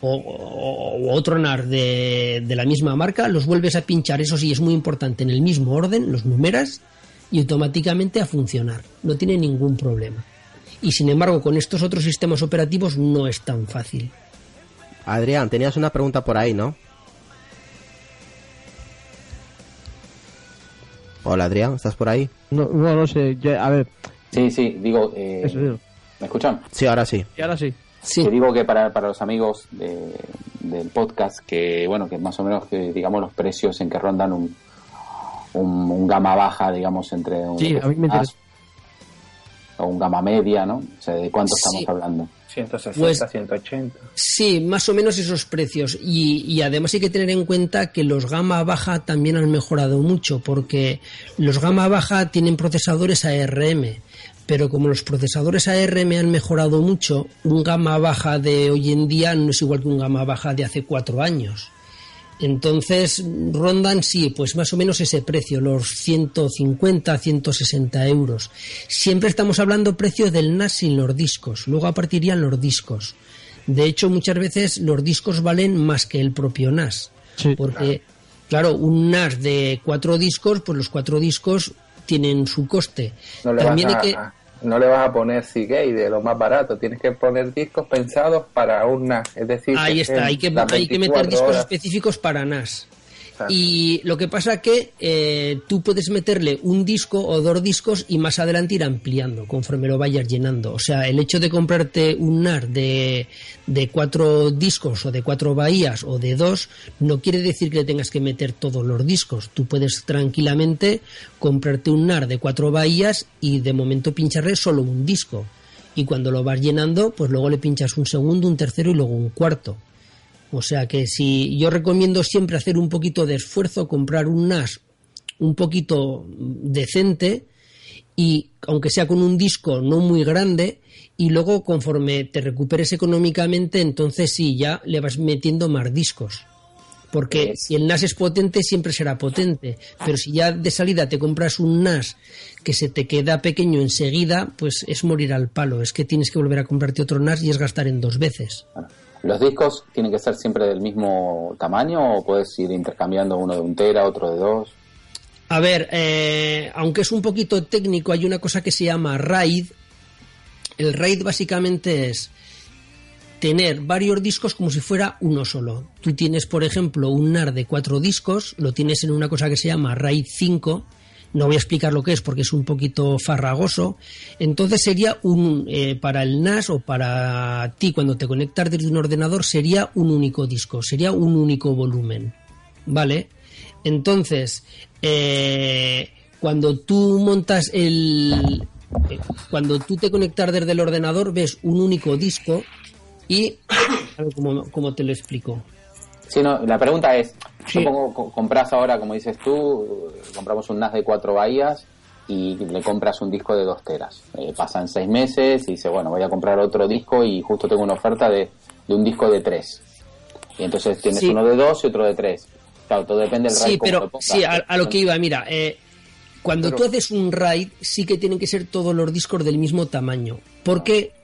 o, o- o otro NAS de, de la misma marca, los vuelves a pinchar, eso sí es muy importante, en el mismo orden, los numeras y automáticamente a funcionar. No tiene ningún problema. Y sin embargo, con estos otros sistemas operativos no es tan fácil. Adrián, tenías una pregunta por ahí, ¿no? Hola Adrián, ¿estás por ahí? No, no, no sé. ya- a ver, Sí, sí, digo, eh, eso digo. ¿me escuchan? Sí, ahora sí. Y ahora sí. Sí, Que digo que para, para los amigos de- del podcast, que bueno, que más o menos que digamos los precios en que rondan un, un, un gama baja, digamos, entre un, Sí, a mí me interesa. o un gama media, ¿no? O sea, ¿de cuánto Sí. estamos hablando? 160, Pues- 180. Sí, más o menos esos precios. Y, y además hay que tener en cuenta que los gama baja también han mejorado mucho, porque los gama baja tienen procesadores ARM, pero como los procesadores ARM han mejorado mucho, un gama baja de hoy en día no es igual que un gama baja de hace cuatro años. Entonces rondan, sí, pues más o menos ese precio, los 150, 160 euros. Siempre estamos hablando precio del NAS sin los discos, luego a partir irían los discos. De hecho, muchas veces los discos valen más que el propio NAS. Sí. Porque, claro, un NAS de cuatro discos, pues los cuatro discos tienen su coste. No le, También vas a, que... no le vas a poner Seagate de lo más barato. Tienes que poner discos pensados para un NAS. Es decir, Ahí está, hay que, hay que meter 24 discos horas. específicos para NAS. Y lo que pasa que eh, tú puedes meterle un disco o dos discos y más adelante ir ampliando conforme lo vayas llenando. O sea, el hecho de comprarte un NAS de, de cuatro discos o de cuatro bahías o de dos no quiere decir que le tengas que meter todos los discos. Tú puedes tranquilamente comprarte un NAS de cuatro bahías y de momento pincharle solo un disco. Y cuando lo vas llenando, pues luego le pinchas un segundo, un tercero y luego un cuarto. O sea que si yo recomiendo siempre hacer un poquito de esfuerzo, comprar un NAS un poquito decente y aunque sea con un disco no muy grande y luego conforme te recuperes económicamente entonces sí ya le vas metiendo más discos. Porque si el NAS es potente siempre será potente. Pero si ya de salida te compras un NAS que se te queda pequeño enseguida pues es morir al palo. Es que tienes que volver a comprarte otro NAS y es gastar en dos veces ¿Los discos tienen que ser siempre del mismo tamaño o puedes ir intercambiando uno de un tera, otro de dos? A ver, eh, aunque es un poquito técnico, hay una cosa que se llama RAID. El RAID básicamente es tener varios discos como si fuera uno solo. Tú tienes, por ejemplo, un NAR de cuatro discos, lo tienes en una cosa que se llama RAID 5. No voy a explicar lo que es porque es un poquito farragoso. Entonces sería un, eh, para el NAS o para ti cuando te conectas desde un ordenador sería un único disco, sería un único volumen. ¿Vale? Entonces, eh, cuando tú montas el... eh, Cuando tú te conectas desde el ordenador ves un único disco y... A te lo explico. Sí, no, la pregunta es, Sí. supongo co- compras ahora, como dices tú, compramos un NAS de cuatro bahías y le compras un disco de dos teras. Eh, pasan seis meses y dice, bueno, voy a comprar otro disco y justo tengo una oferta de, de un disco de tres. Y entonces tienes uno de dos y otro de tres. Claro, todo depende del. Sí, pero sí, a, lo que iba, mira, eh, cuando tú haces un RAID sí que tienen que ser todos los discos del mismo tamaño. Porque mm,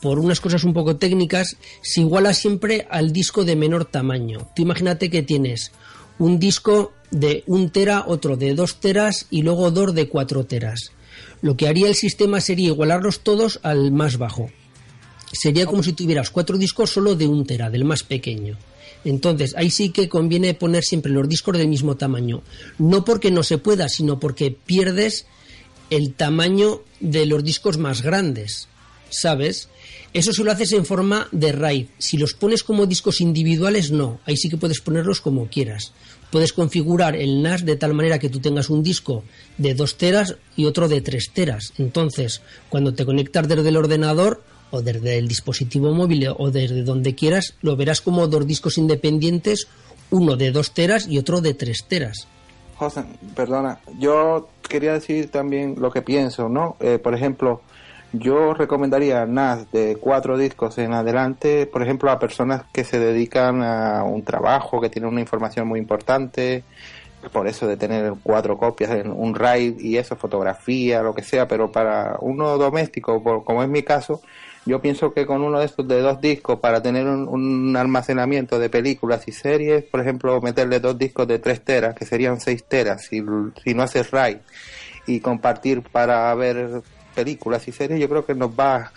por unas cosas un poco técnicas, se iguala siempre al disco de menor tamaño. Tú imagínate que tienes un disco de un tera, otro de dos teras y luego dos de cuatro teras. Lo que haría el sistema sería igualarlos todos al más bajo. Sería como si tuvieras cuatro discos solo de un tera, del más pequeño. Entonces, ahí sí que conviene poner siempre los discos del mismo tamaño. No porque no se pueda, sino porque pierdes el tamaño de los discos más grandes. ¿Sabes? Eso si lo haces en forma de RAID. Si los pones como discos individuales, no. Ahí sí que puedes ponerlos como quieras. Puedes configurar el NAS de tal manera que tú tengas un disco de 2 teras y otro de 3 teras. Entonces, cuando te conectas desde el ordenador o desde el dispositivo móvil o desde donde quieras, lo verás como dos discos independientes, uno de 2 teras y otro de 3 teras. José, perdona, yo quería decir también lo que pienso, ¿no? Eh, por ejemplo, yo recomendaría NAS de cuatro discos en adelante, por ejemplo, a personas que se dedican a un trabajo, que tienen una información muy importante, por eso de tener cuatro copias en un RAID y eso, fotografía, lo que sea, pero para uno doméstico, como es mi caso, yo pienso que con uno de estos de dos discos para tener un, almacenamiento de películas y series, por ejemplo, meterle dos discos de tres teras, que serían seis teras, si, si no haces RAID, y compartir para ver películas y series, yo creo que nos va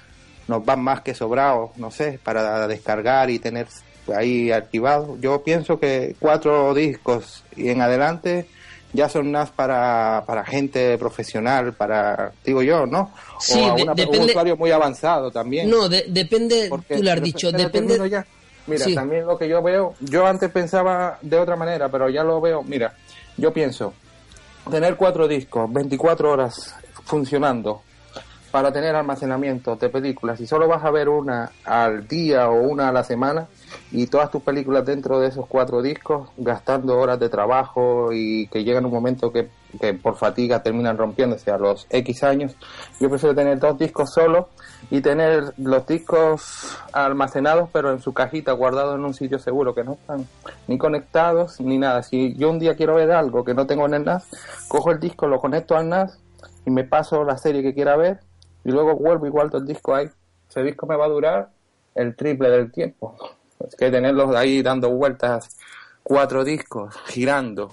nos va más que sobrado, no sé, para descargar y tener ahí archivado. Yo pienso que cuatro discos y en adelante ya son más para, para gente profesional, para, digo yo, ¿no? Sí, o un usuario muy avanzado también. No, depende, tú lo has dicho, depende... Mira, también lo que yo veo, yo antes pensaba de otra manera, pero ya lo veo, mira, yo pienso, tener cuatro discos, 24 horas funcionando, para tener almacenamiento de películas, si solo vas a ver una al día o una a la semana y todas tus películas dentro de esos cuatro discos, gastando horas de trabajo y que llegan un momento que, por fatiga terminan rompiéndose a los X años, yo prefiero tener dos discos solo y tener los discos almacenados pero en su cajita guardados en un sitio seguro que no están ni conectados ni nada. Si yo un día quiero ver algo que no tengo en el NAS, cojo el disco, lo conecto al NAS y me paso la serie que quiera ver y luego vuelvo igual todo el disco ahí. Ese disco me va a durar el triple del tiempo. Es que tenerlos ahí dando vueltas, cuatro discos, girando,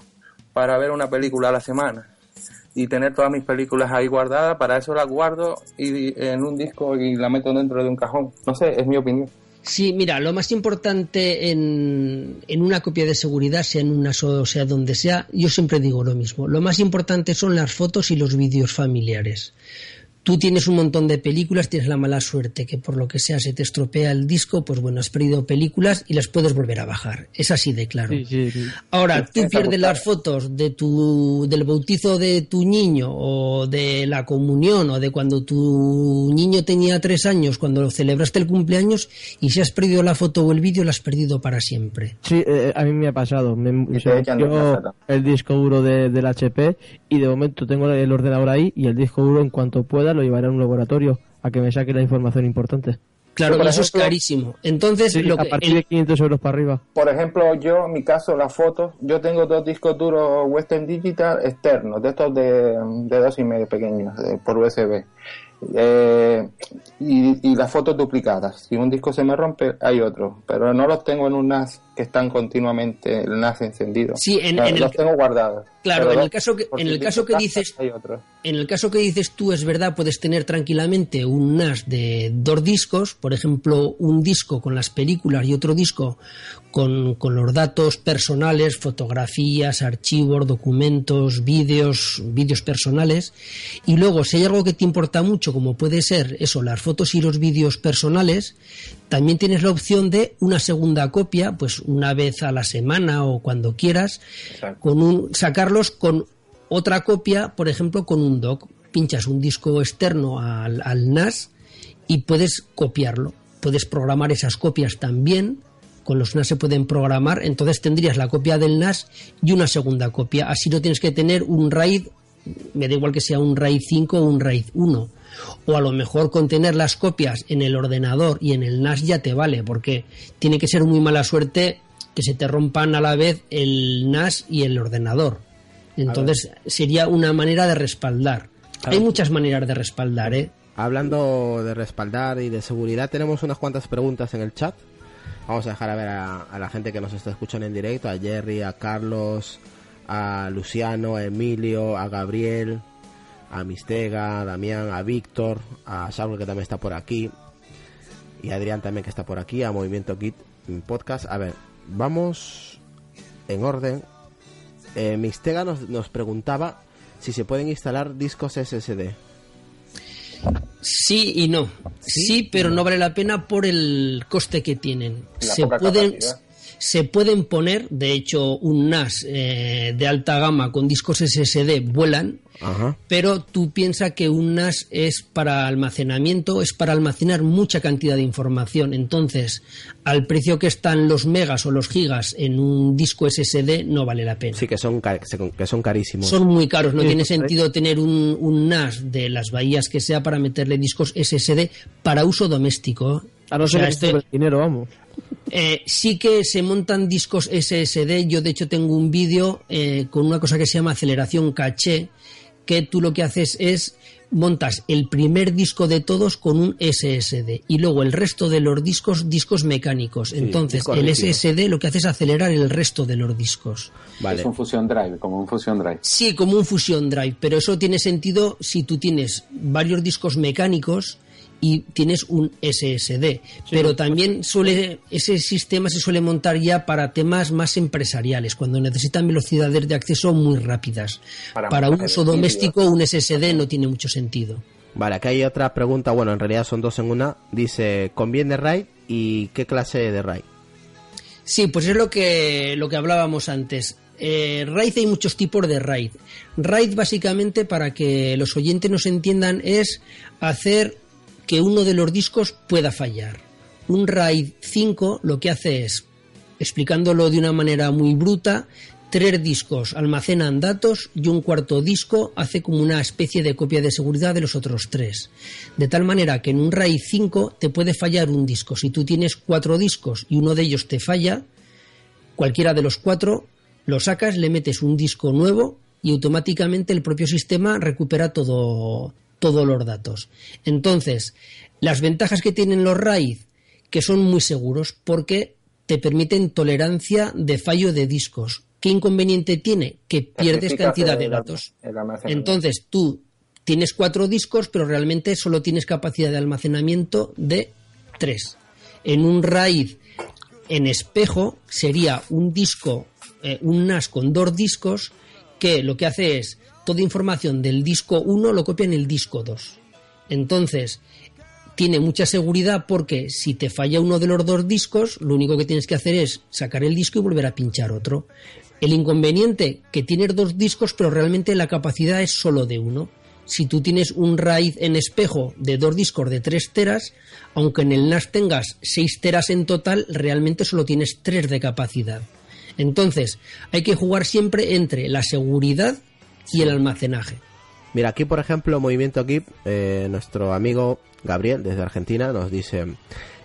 para ver una película a la semana. Y tener todas mis películas ahí guardadas, para eso las guardo y en un disco y la meto dentro de un cajón. No sé, es mi opinión. Sí, mira, lo más importante en, en, una copia de seguridad, sea en una o sea donde sea, yo siempre digo lo mismo. Lo más importante son las fotos y los vídeos familiares tú tienes un montón de películas, tienes la mala suerte que por lo que sea se te estropea el disco, pues bueno, has perdido películas y las puedes volver a bajar. Es así de claro. Ahora, tú pierdes las fotos de tu, del bautizo de tu niño o de la comunión o de cuando tu niño tenía tres años, cuando celebraste el cumpleaños y si has perdido la foto o el vídeo, la has perdido para siempre. Sí, eh, a mí me ha pasado. Me, yo el disco duro de, del HP y de momento tengo el ordenador ahí y el disco duro en cuanto pueda lo llevaré a un laboratorio a que me saque la información importante. Claro, eso es carísimo. Entonces, lo a partir de 500 euros para arriba. Por ejemplo, yo, en mi caso, las fotos, yo tengo dos discos duros Western Digital externos, de estos de, de dos y medio pequeños, por USB. Eh, y, las fotos duplicadas. Si un disco se me rompe, hay otro, pero no los tengo en un NAS que están continuamente el NAS encendido. Sí, en, los tengo guardados. Claro, en el caso que en el caso que dices en el caso que dices tú es verdad, puedes tener tranquilamente un NAS de dos discos, por ejemplo, un disco con las películas y otro disco con, con los datos personales, fotografías, archivos, documentos, vídeos, vídeos personales, y luego si hay algo que te importa mucho, como puede ser eso, las fotos y los vídeos personales, también tienes la opción de una segunda copia, pues una vez a la semana o cuando quieras, con un, sacarlos con otra copia, por ejemplo, con un dock. Pinchas un disco externo al, al NAS y puedes copiarlo. Puedes programar esas copias también con los NAS se pueden programar, entonces tendrías la copia del NAS y una segunda copia. Así no tienes que tener un RAID me da igual que sea un RAID 5 o un RAID 1. O a lo mejor contener las copias en el ordenador y en el NAS ya te vale, porque tiene que ser muy mala suerte que se te rompan a la vez el NAS y el ordenador. Entonces sería una manera de respaldar. Hay muchas maneras de respaldar, ¿eh? Hablando de respaldar y de seguridad, tenemos unas cuantas preguntas en el chat. Vamos a dejar a ver a, a la gente que nos está escuchando en directo, a Jerry, a Carlos, a Luciano, a Emilio, a Gabriel, a Mistega, a Damián, a Víctor, a Saúl que también está por aquí, y a Adrián también que está por aquí, a Movimiento Kit Podcast. A ver, vamos en orden. Eh, Mistega nos, nos preguntaba si se pueden instalar discos SSD. Sí y no. Sí, pero no vale la pena por el coste que tienen. La Se pueden, capacidad. Se pueden poner, de hecho, un NAS eh, de alta gama con discos SSD vuelan, Ajá. pero tú piensas que un NAS es para almacenamiento, es para almacenar mucha cantidad de información. Entonces, al precio que están los megas o los gigas en un disco SSD, no vale la pena. Sí, que son, car- que son carísimos. Son muy caros, no Sí, tiene sentido tener un, un NAS de las bahías que sea para meterle discos SSD para uso doméstico. A no O ser sea, que este- dinero, vamos. Eh, sí que se montan discos SSD. Yo, de hecho, tengo un vídeo eh, con una cosa que se llama aceleración caché, que tú lo que haces es montas el primer disco de todos con un SSD y luego el resto de los discos discos mecánicos. Entonces, el. SSD lo que hace es acelerar el resto de los discos. Vale. Es un Fusion Drive, como un Fusion Drive. Sí, como un Fusion Drive, pero eso tiene sentido si tú tienes varios discos mecánicos y tienes un SSD. pero también suele ese sistema se suele montar ya para temas más empresariales, cuando necesitan velocidades de acceso muy rápidas. Para Para, montar uso doméstico un SSD no tiene mucho sentido. Vale, aquí hay otra pregunta, bueno, en realidad son dos en una. Dice, ¿conviene RAID y qué clase de RAID? Sí, pues es lo que, lo que hablábamos antes. Eh, RAID hay muchos tipos de RAID. RAID básicamente, para que los oyentes nos entiendan, es hacer que uno de los discos pueda fallar. Un RAID 5 lo que hace es, explicándolo de una manera muy bruta, tres discos almacenan datos y un cuarto disco hace como una especie de copia de seguridad de los otros tres. De tal manera que en un RAID 5 te puede fallar un disco. Si tú tienes cuatro discos y uno de ellos te falla, cualquiera de los cuatro lo sacas, le metes un disco nuevo y automáticamente el propio sistema recupera todo, todos los datos. Entonces, las ventajas que tienen los RAID, que son muy seguros porque te permiten tolerancia de fallo de discos. ¿Qué inconveniente tiene? Que pierdes cantidad de datos. Entonces, tú tienes cuatro discos, pero realmente solo tienes capacidad de almacenamiento de tres. En un RAID en espejo sería un disco, eh, un NAS con dos discos, que lo que hace es toda información del disco 1 lo copia en el disco 2. Entonces, tiene mucha seguridad porque si te falla uno de los dos discos, lo único que tienes que hacer es sacar el disco y volver a pinchar otro. El inconveniente, que tienes dos discos, pero realmente la capacidad es solo de uno. Si tú tienes un RAID en espejo de dos discos de 3 teras, aunque en el NAS tengas 6 teras en total, realmente solo tienes 3 de capacidad. Entonces, hay que jugar siempre entre la seguridad y el almacenaje. Mira, aquí por ejemplo, Movimiento Keep, eh, nuestro amigo Gabriel desde Argentina nos dice,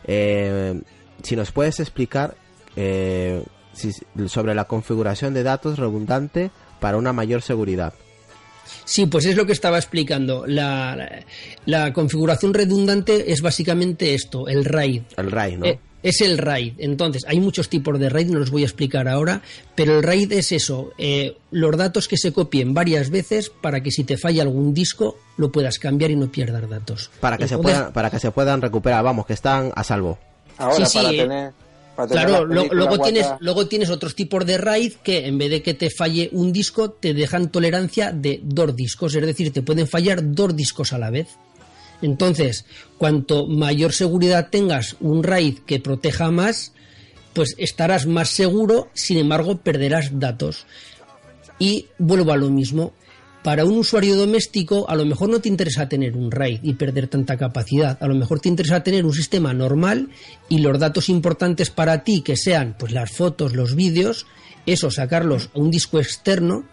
eh, si nos puedes explicar eh, si- sobre la configuración de datos redundante para una mayor seguridad. Sí, pues es lo que estaba explicando. La, la- la configuración redundante es básicamente esto, el RAID. El RAID, ¿no? Es el RAID. Entonces, hay muchos tipos de RAID, no los voy a explicar ahora, pero el RAID es eso, eh, los datos que se copien varias veces para que si te falla algún disco lo puedas cambiar y no pierdas datos. para que se puedan, para que se puedan recuperar, vamos, que están a salvo. Ahora, sí, sí, para eh, tener. para tener Claro, lo- luego, tienes, luego tienes otros tipos de RAID que en vez de que te falle un disco, te dejan tolerancia de dos discos, es decir, te pueden fallar dos discos a la vez. Entonces, cuanto mayor seguridad tengas un RAID que proteja más, pues estarás más seguro, sin embargo, perderás datos. Y vuelvo a lo mismo. Para un usuario doméstico, a lo mejor no te interesa tener un RAID y perder tanta capacidad. A lo mejor te interesa tener un sistema normal y los datos importantes para ti, que sean pues las fotos, los vídeos, eso sacarlos a un disco externo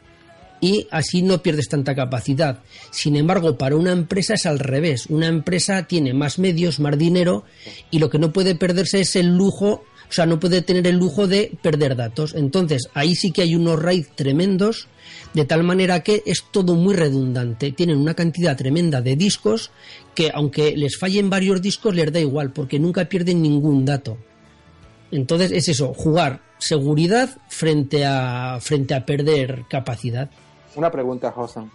y así no pierdes tanta capacidad. Sin embargo, para una empresa es al revés. Una empresa tiene más medios, más dinero y lo que no puede perderse es el lujo, o sea, no puede tener el lujo de perder datos. Entonces, ahí sí que hay unos RAID tremendos, de tal manera que es todo muy redundante. Tienen una cantidad tremenda de discos que aunque les fallen varios discos les da igual porque nunca pierden ningún dato. Entonces es eso, jugar seguridad frente a frente a perder capacidad. Una pregunta, Josan.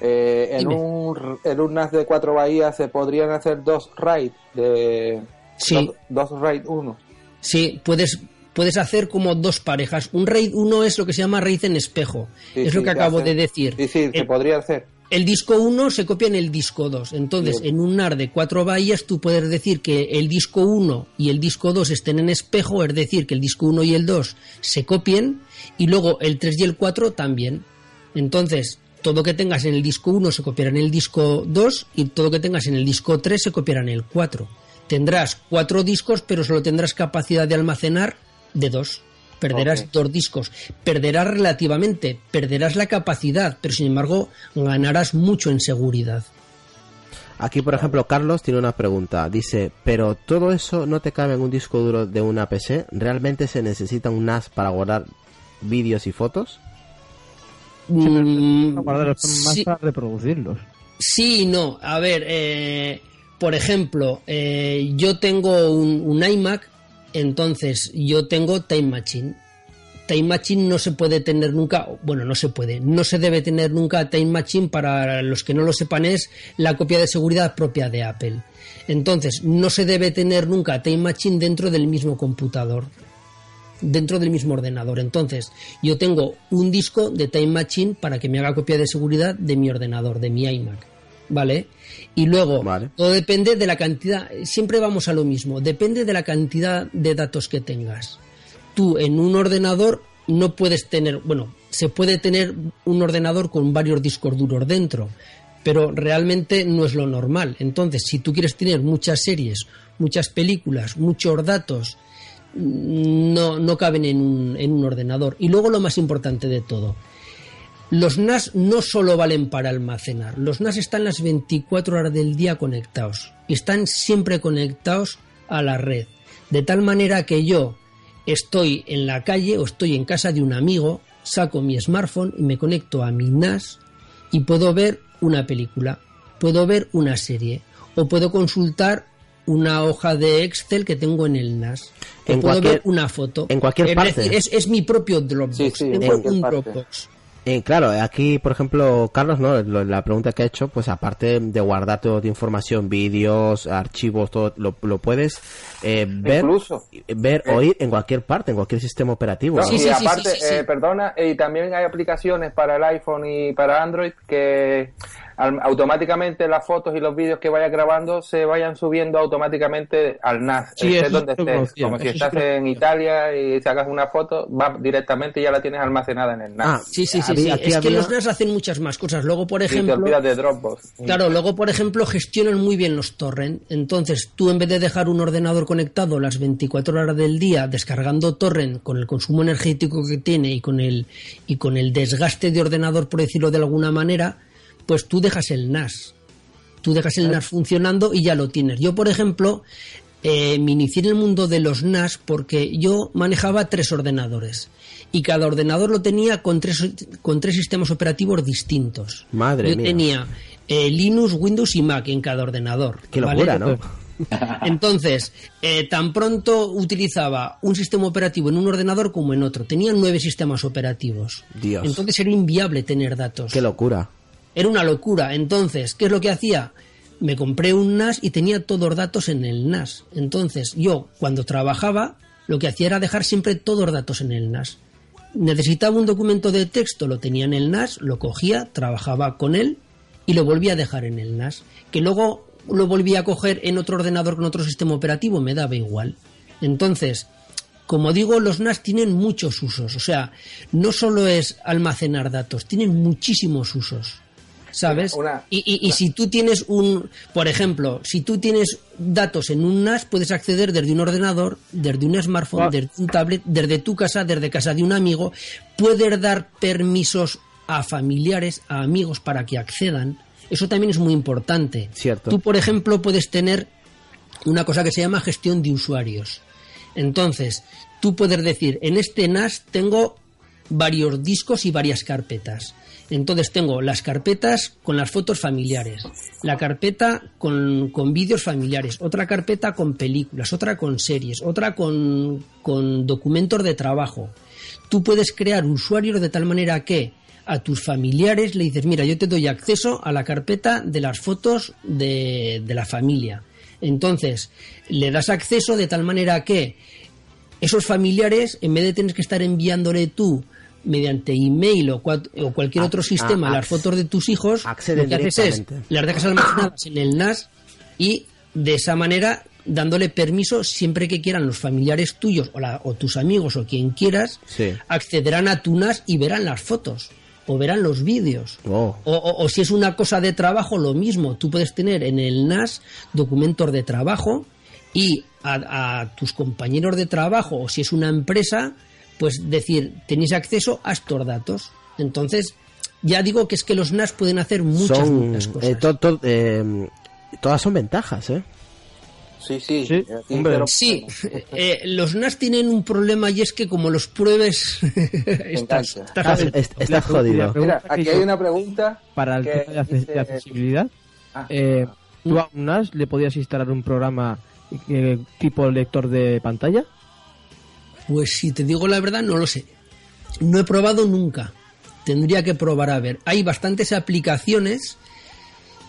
Eh, en, un, en un NAS de cuatro bahías se podrían hacer dos raids de Sí. dos, dos raid uno. Sí, puedes puedes hacer como dos parejas. Un raid 1 es lo que se llama raid en espejo. Sí, es sí, lo que acabo de decir. Sí, sí, se podría hacer. El disco 1 se copia en el disco 2. Entonces, Bien. en un NAR de cuatro bahías, tú puedes decir que el disco 1 y el disco 2 estén en espejo, es decir, que el disco 1 y el 2 se copien, y luego el 3 y el 4 también. Entonces, todo que tengas en el disco 1 se copiará en el disco 2 y todo que tengas en el disco 3 se copiará en el 4. Tendrás cuatro discos, pero solo tendrás capacidad de almacenar de dos. Perderás dos discos. Perderás relativamente, perderás la capacidad, pero sin embargo ganarás mucho en seguridad. Aquí, por ejemplo, Carlos tiene una pregunta. Dice, pero todo eso no te cabe en un disco duro de una PC. ¿Realmente se necesita un NAS para guardar vídeos y fotos? Mm, Guardarlos más sí, para reproducirlos. sí y no. A ver, eh, por ejemplo, eh, yo tengo un, un iMac, entonces yo tengo Time Machine. Time Machine no se puede tener nunca, bueno, no se puede, no se debe tener nunca Time Machine para los que no lo sepan es la copia de seguridad propia de Apple. Entonces, no se debe tener nunca Time Machine dentro del mismo computador, dentro del mismo ordenador. Entonces, yo tengo un disco de Time Machine para que me haga copia de seguridad de mi ordenador, de mi iMac. ¿Vale? Y luego, Vale. todo depende de la cantidad, siempre vamos a lo mismo, depende de la cantidad de datos que tengas. Tú en un ordenador no puedes tener, bueno, se puede tener un ordenador con varios discos duros dentro, pero realmente no es lo normal. Entonces, si tú quieres tener muchas series, muchas películas, muchos datos, no, no caben en un, en un ordenador. Y luego lo más importante de todo, los NAS no solo valen para almacenar, los NAS están las 24 horas del día conectados y están siempre conectados a la red. De tal manera que yo estoy en la calle o estoy en casa de un amigo, saco mi smartphone y me conecto a mi NAS y puedo ver una película, puedo ver una serie o puedo consultar una hoja de Excel que tengo en el NAS. O En puedo cualquier- ver una foto. en cualquier es parte. decir, es, es mi propio Dropbox. Sí, Tengo un parte. Dropbox. Eh, claro, aquí, por ejemplo, Carlos, ¿no? Lo- La pregunta que ha hecho, pues aparte de guardar toda tu información, vídeos, archivos, todo, lo, lo puedes eh, ver, Incluso. ver, Eh. oír en cualquier parte, en cualquier sistema operativo. No, ¿no? Sí, y sí, sí, aparte, sí, sí, sí. eh, perdona, y también hay aplicaciones para el iPhone y para Android que al- automáticamente las fotos y los vídeos que vayas grabando se vayan subiendo automáticamente al NAS, Sí, estés donde estés. conocía, Como si estás en Italia y sacas una foto, va directamente y ya la tienes almacenada en el NAS. Ah, Sí, sí, sí. Había- sí. aquí Es que los NAS hacen muchas más cosas. Luego, por y te ejemplo, olvidas de Dropbox. Claro, luego, por ejemplo, gestionan muy bien los torrent. Entonces, tú en vez de dejar un ordenador conectado las 24 horas del día descargando torrent con el consumo energético que tiene y con el y con el desgaste de ordenador, por decirlo de alguna manera, pues tú dejas el NAS. Tú dejas el NAS funcionando y ya lo tienes. Yo, por ejemplo, eh, me inicié en el mundo de los NAS porque yo manejaba tres ordenadores y cada ordenador lo tenía con tres, con tres sistemas operativos distintos. Madre yo mía. tenía eh, Linux, Windows y Mac en cada ordenador. Qué ¿vale? locura, ¿no? Entonces, eh, tan pronto utilizaba un sistema operativo en un ordenador como en otro. Tenía nueve sistemas operativos. Dios. Entonces era inviable tener datos. Qué locura. Era una locura. Entonces, ¿qué es lo que hacía? Me compré un NAS y tenía todos los datos en el NAS. Entonces, yo, cuando trabajaba, lo que hacía era dejar siempre todos los datos en el NAS. Necesitaba un documento de texto, lo tenía en el NAS, lo cogía, trabajaba con él y lo volvía a dejar en el NAS. Que luego lo volvía a coger en otro ordenador con otro sistema operativo, me daba igual. Entonces, como digo, los NAS tienen muchos usos. O sea, no solo es almacenar datos, tienen muchísimos usos. ¿Sabes? Una- y, y- y si tú tienes un, por ejemplo, si tú tienes datos en un NAS, puedes acceder desde un ordenador, desde un smartphone, Ah. desde un tablet, desde tu casa, desde casa de un amigo. Puedes dar permisos a familiares, a amigos para que accedan. Eso también es muy importante. Cierto. Tú, por ejemplo, puedes tener una cosa que se llama gestión de usuarios. Entonces, tú puedes decir, en este NAS tengo varios discos y varias carpetas. Entonces tengo las carpetas con las fotos familiares, la carpeta con, con vídeos familiares, otra carpeta con películas, otra con series, otra con, con documentos de trabajo. Tú puedes crear usuarios de tal manera que a tus familiares le dices, mira, yo te doy acceso a la carpeta de las fotos de, de la familia. Entonces, le das acceso de tal manera que esos familiares, en vez de tener que estar enviándole tú mediante email o, o cualquier A- otro sistema a- las fotos de tus hijos, lo que haces es las dejas almacenadas en el NAS y de esa manera dándole permiso siempre que quieran los familiares tuyos o, la- o tus amigos o quien quieras Sí. accederán a tu NAS y verán las fotos o verán los vídeos Oh. o, o- o si es una cosa de trabajo, lo mismo. Tú puedes tener en el NAS documentos de trabajo y a, a tus compañeros de trabajo, o si es una empresa, pues decir, tenéis acceso a estos datos. Entonces, ya digo que es que los NAS pueden hacer muchas, son muchas cosas. eh, to- to- eh, todas son ventajas, ¿eh? Sí, sí. Sí, pero- Sí, eh, los NAS tienen un problema y es que como los pruebes, estás, estás est- estás La jodido. Mira, aquí hay una pregunta. para el tema de, acce- dice- de accesibilidad. Ah, Eh, ¿Tú a un NAS le podías instalar un programa eh, tipo lector de pantalla? Pues si te digo la verdad, no lo sé. No he probado nunca. Tendría que probar a ver. Hay bastantes aplicaciones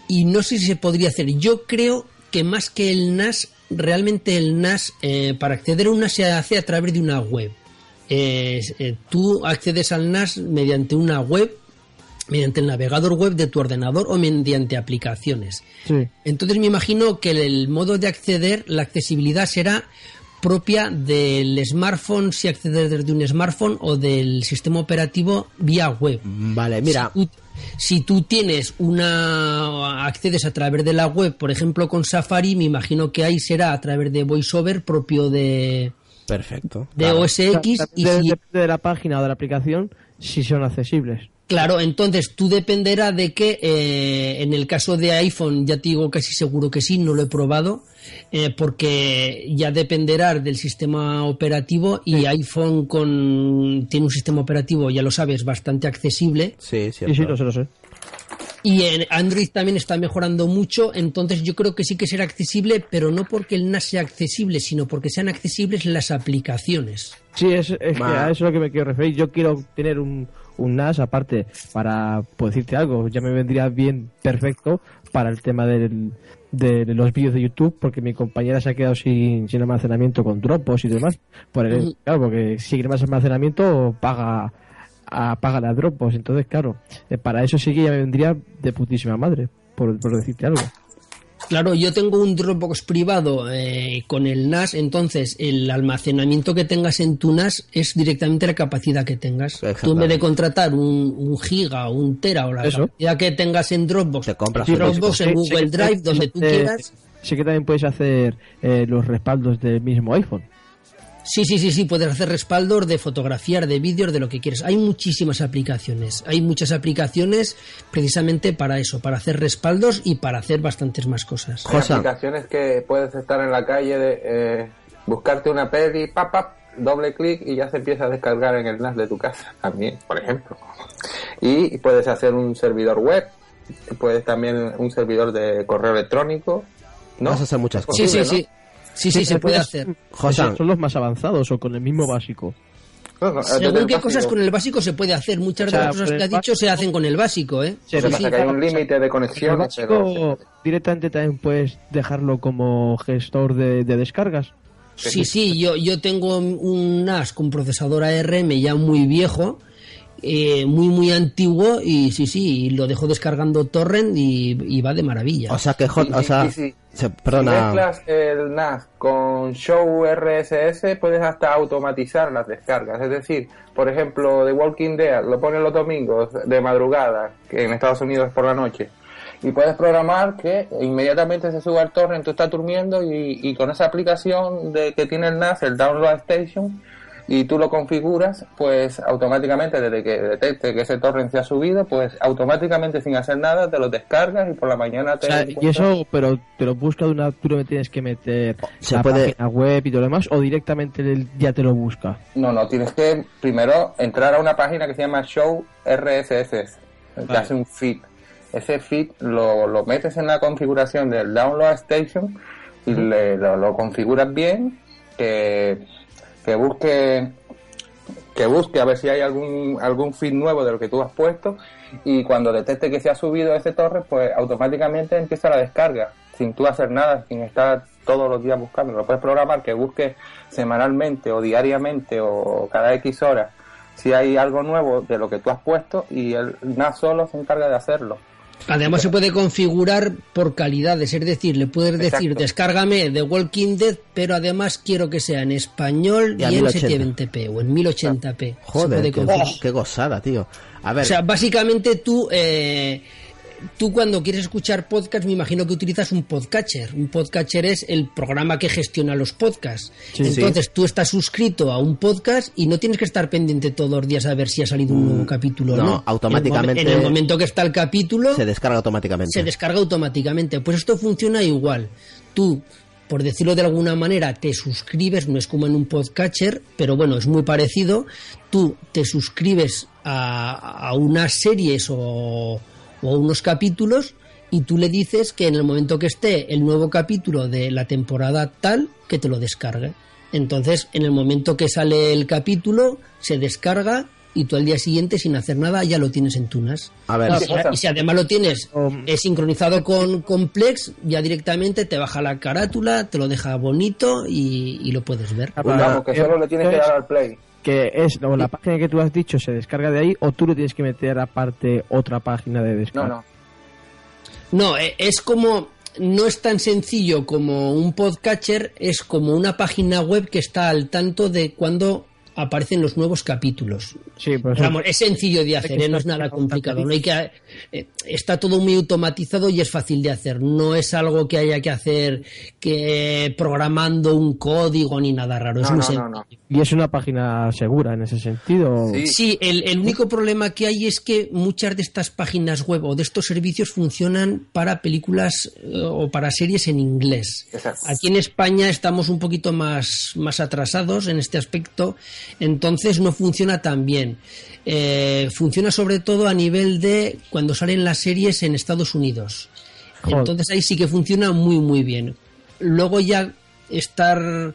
y no sé si se podría hacer. Yo creo que más que el NAS, realmente el NAS, eh, para acceder a un NAS se hace a través de una web. Eh, eh, tú accedes al NAS mediante una web, mediante el navegador web de tu ordenador o mediante aplicaciones. Sí. Entonces me imagino que el modo de acceder, la accesibilidad será propia del smartphone, si accedes desde un smartphone o del sistema operativo vía web. Vale, mira, Si tú, si tú tienes una accedes a través de la web, por ejemplo con Safari, me imagino que ahí será a través de VoiceOver propio de, perfecto. de Claro. OS X y si Depende de la página o de la aplicación si son accesibles. Claro, entonces tú dependerá de que eh, en el caso de iPhone, ya te digo casi seguro que sí, no lo he probado, eh, porque ya dependerá del sistema operativo y iPhone con tiene un sistema operativo, ya lo sabes, bastante accesible Sí, Sí, cierto. sí, lo sé, lo sé. y en Android también está mejorando mucho, entonces yo creo que sí que será accesible, pero no porque el NAS sea accesible, sino porque sean accesibles las aplicaciones. Sí, es, es que a eso es lo que me quiero referir. Yo quiero tener un, un NAS aparte para, por decirte algo, ya me vendría bien perfecto para el tema del, de los vídeos de YouTube, porque mi compañera se ha quedado sin, sin almacenamiento con Dropbox y demás. Por el-. Claro, porque si quiere más almacenamiento, paga a, paga la Dropbox. Entonces, claro, eh, para eso sí que ya me vendría de putísima madre, por, por decirte algo. Claro, yo tengo un Dropbox privado eh, con el NAS, entonces el almacenamiento que tengas en tu NAS es directamente la capacidad que tengas. Tú en vez de contratar un, un giga o un tera o la Eso. capacidad que tengas en Dropbox, Te compras. Dropbox en Sí, sí Google Drive, donde tú quieras. Sí que también puedes hacer eh, los respaldos del mismo iPhone. Sí, sí, sí, sí, puedes hacer respaldos de fotografiar, de vídeos, de lo que quieras. Hay muchísimas aplicaciones. Hay muchas aplicaciones precisamente para eso, para hacer respaldos y para hacer bastantes más cosas. Hay aplicaciones que puedes estar en la calle de eh, buscarte una peli, pap, pap, doble clic y ya se empieza a descargar en el NAS de tu casa también, por ejemplo. Y puedes hacer un servidor web, puedes también un servidor de correo electrónico, ¿no? Vas a hacer muchas cosas. Sí, sí, sí. Sí, sí, se puede hacer. Son los más avanzados o con el mismo básico. Según el qué básico. cosas con el básico se puede hacer. Muchas O sea, de las cosas que ha dicho se hacen con el básico, ¿eh? Sí, Sí, pasa sí. que hay un límite de El conexiones, pero... directamente también puedes dejarlo como gestor de, de descargas. Sí, sí, yo, yo tengo un NAS con procesador ARM ya muy viejo, eh, muy, muy antiguo, y sí, sí, y lo dejo descargando torrent y, y va de maravilla. O sea que, J- Y- o sea, se- Si perdona, mezclas el NAS con Show RSS, puedes hasta automatizar las descargas. Es decir, por ejemplo, The Walking Dead lo pones los domingos de madrugada, que en Estados Unidos es por la noche, y puedes programar que inmediatamente se suba el torrent, tú estás durmiendo y, y con esa aplicación de que tiene el NAS, el Download Station, y tú lo configuras, pues automáticamente desde que detecte que ese torrent se ha subido, pues automáticamente sin hacer nada te lo descargas y por la mañana te... O sea, y eso, pero te lo busca de una, tú no me tienes que meter Se la puede- página web y todo lo demás, o directamente ya te lo busca. No, no, tienes que primero entrar a una página que se llama Show RSS, que Vale. hace un feed. Ese feed lo, lo metes en la configuración del Download Station y le- lo, lo configuras bien, que, que busque que busque a ver si hay algún algún feed nuevo de lo que tú has puesto y cuando detecte que se ha subido ese torre, pues automáticamente empieza la descarga, sin tú hacer nada, sin estar todos los días buscando. Lo puedes programar que busque semanalmente o diariamente o cada X horas si hay algo nuevo de lo que tú has puesto y el NAS solo se encarga de hacerlo. Además se puede configurar por calidades, es decir, le puedes decir descárgame The Walking Dead, pero además quiero que sea en español Y en 1080. 720p o en 1080p. Se Joder, qué, qué gozada, tío. A ver, O sea, básicamente tú, eh, tú cuando quieres escuchar podcast, me imagino que utilizas un podcatcher. Un podcatcher es el programa que gestiona los podcasts. Sí, Entonces tú estás suscrito a un podcast y no tienes que estar pendiente todos los días a ver si ha salido un nuevo capítulo. o no, No, automáticamente En el, en el momento que está el capítulo, se descarga automáticamente. se descarga automáticamente. Pues esto funciona igual. Tú, por decirlo de alguna manera, te suscribes, no es como en un podcatcher, pero bueno, es muy parecido. Tú te suscribes a, a unas series o, o unos capítulos y tú le dices que en el momento que esté el nuevo capítulo de la temporada tal, que te lo descargue. Entonces, en el momento que sale el capítulo, se descarga y tú al día siguiente, sin hacer nada, ya lo tienes en Tunas. A ver, Claro, Sí, y- si además lo tienes Um, eh, sincronizado con Complex, ya directamente te baja la carátula, te lo deja bonito y, y lo puedes ver. Una- Vamos, que solo le tienes que dar al play. Que es o la página que tú has dicho se descarga de ahí, o tú le tienes que meter aparte otra página de No, descarga. no. No, eh, es como no es tan sencillo como un podcatcher, es como una página web que está al tanto de cuando aparecen los nuevos capítulos. Sí, pues es sencillo de hacer, ¿eh? no es nada complicado. No hay que, eh, está todo muy automatizado y es fácil de hacer. No es algo que haya que hacer que programando un código ni nada raro. es No, muy no, no, no. y es una página segura en ese sentido. Sí. Sí, el, el único problema que hay es que muchas de estas páginas web o de estos servicios funcionan para películas eh, o para series en inglés. Exacto. Aquí en España estamos un poquito más, más atrasados en este aspecto, entonces no funciona tan bien. Eh, funciona sobre todo a nivel de cuando salen las series en Estados Unidos. Joder. Entonces ahí sí que funciona muy muy bien. Luego ya estar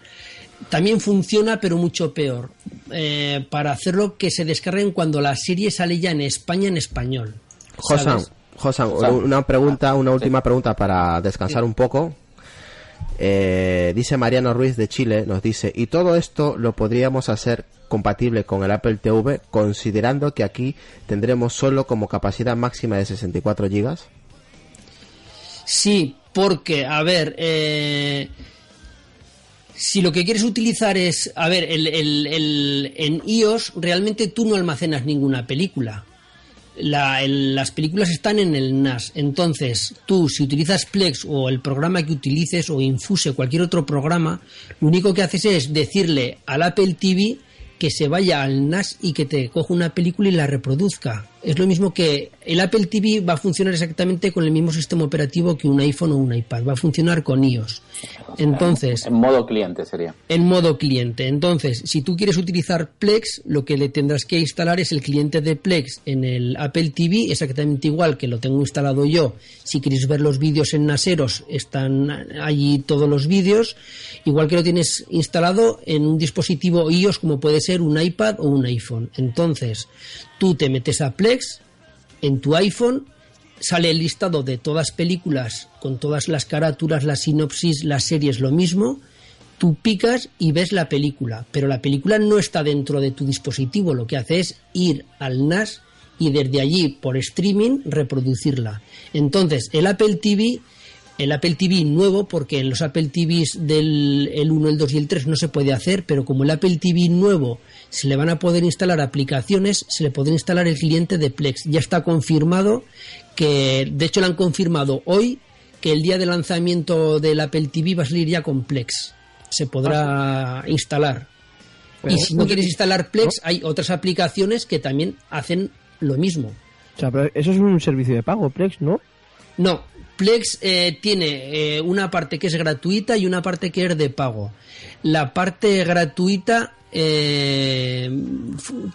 también funciona pero mucho peor eh, para hacerlo que se descarguen cuando la serie sale ya en España en español. Josan. Josan, una pregunta, una Sí. última pregunta para descansar un poco. Eh, dice Mariano Ruiz de Chile, nos dice, y todo esto lo podríamos hacer compatible con el Apple TV, considerando que aquí tendremos solo como capacidad máxima de 64 gigas. Sí, porque, a ver, eh, si lo que quieres utilizar es, a ver, el- el- en iOS realmente tú no almacenas ninguna película. La- el- las películas están en el NAS. Entonces, tú, si utilizas Plex o el programa que utilices o Infuse, cualquier otro programa, lo único que haces es decirle al Apple TV que se vaya al NAS y que te coja una película y la reproduzca. Es lo mismo que el Apple TV va a funcionar exactamente con el mismo sistema operativo que un iPhone o un iPad. Va a funcionar con iOS. Entonces, En modo cliente sería. en modo cliente. Entonces, si tú quieres utilizar Plex, lo que le tendrás que instalar es el cliente de Plex en el Apple TV, exactamente igual que lo tengo instalado yo. Si queréis ver los vídeos en Naseros, están allí todos los vídeos, igual que lo tienes instalado en un dispositivo iOS como puede ser un iPad o un iPhone. Entonces, tú te metes a Plex en tu iPhone sale el listado de todas películas con todas las carátulas, las sinopsis, las series, lo mismo. Tú picas y ves la película, pero la película no está dentro de tu dispositivo. Lo que hace es ir al NAS y desde allí por streaming reproducirla. Entonces, el Apple TV, el Apple TV nuevo, porque en los Apple TVs del el 1, el 2 y el 3 no se puede hacer, pero como el Apple TV nuevo se le van a poder instalar aplicaciones, se le podrá instalar el cliente de Plex. Ya está confirmado que, de hecho, lo han confirmado hoy que el día de lanzamiento del Apple TV va a salir ya con Plex. Se podrá instalar. Y si no quieres instalar Plex, hay otras aplicaciones que también hacen lo mismo. O sea, pero eso es un servicio de pago, Plex, ¿no? No, Plex eh, tiene eh, una parte que es gratuita y una parte que es de pago. La parte gratuita eh,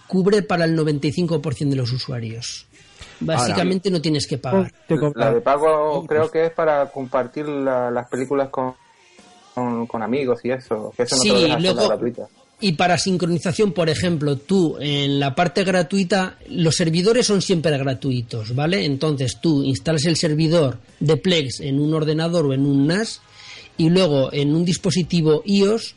cubre para el 95% de los usuarios. Básicamente no tienes que pagar. La de pago creo que es para compartir la- las películas con, con, con amigos y eso. Que eso no Sí, te lo luego- la gratuita. Y para sincronización, por ejemplo, tú en la parte gratuita, los servidores son siempre gratuitos, ¿vale? Entonces tú instalas el servidor de Plex en un ordenador o en un NAS y luego en un dispositivo iOS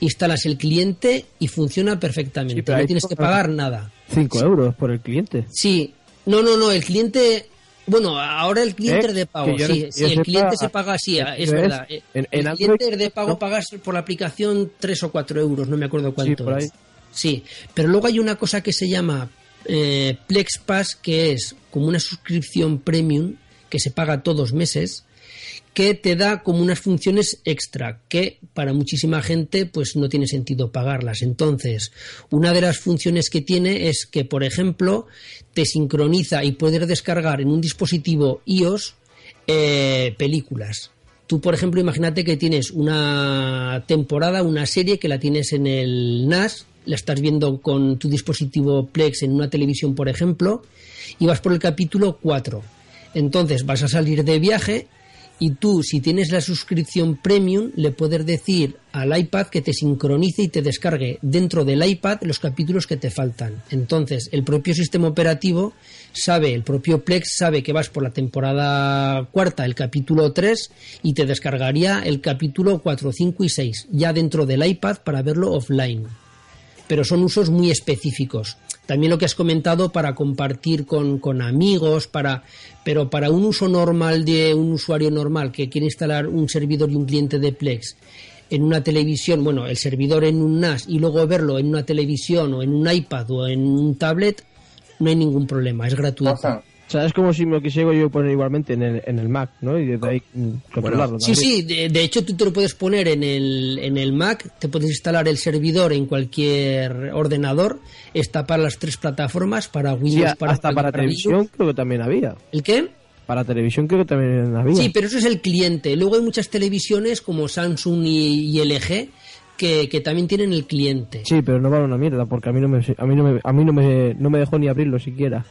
instalas el cliente y funciona perfectamente. Sí, no tienes que pagar nada. 5 euros por el cliente. Sí, no, no, no, el cliente. Bueno, ahora el cliente ¿Eh? de pago, yo sí, sí, yo el sepa, cliente se paga así, es verdad. en- el en Android, cliente de pago, ¿no? pagas por la aplicación 3 o 4 euros, no me acuerdo cuánto por ahí. es. Sí, pero luego hay una cosa que se llama eh, Plex Pass, que es como una suscripción premium que se paga todos meses, que te da como unas funciones extra que para muchísima gente pues no tiene sentido pagarlas. Entonces, una de las funciones que tiene es que, por ejemplo, te sincroniza y puedes descargar en un dispositivo iOS eh, películas. Tú, por ejemplo, imagínate que tienes una temporada, una serie que la tienes en el NAS, la estás viendo con tu dispositivo Plex en una televisión, por ejemplo, y vas por el capítulo 4. Entonces vas a salir de viaje y tú, si tienes la suscripción premium, le puedes decir al iPad que te sincronice y te descargue dentro del iPad los capítulos que te faltan. Entonces, el propio sistema operativo sabe, el propio Plex sabe que vas por la temporada cuarta, el capítulo 3, y te descargaría el capítulo 4, 5 y 6, ya dentro del iPad para verlo offline pero son usos muy específicos. También lo que has comentado para compartir con, con amigos, para, pero para un uso normal de un usuario normal que quiere instalar un servidor y un cliente de Plex en una televisión, bueno, el servidor en un NAS y luego verlo en una televisión o en un iPad o en un tablet, no hay ningún problema, es gratuito. O sea, es como si me lo quisiera yo poner igualmente en el, en el Mac, ¿no? Y desde ahí mm, controlarlo. Sí, también. sí, de, de hecho tú te lo puedes poner en el, en el Mac, te puedes instalar el servidor en cualquier ordenador, está para las tres plataformas, para Sí, Windows, hasta para televisión creo que también había. ¿El qué? Para televisión creo que también había. Sí, pero eso es el cliente. Luego hay muchas televisiones como Samsung y, y LG que, que también tienen el cliente. Sí, pero no vale una mierda porque a mí no me a mí no me a mí no me, no me dejó ni abrirlo siquiera.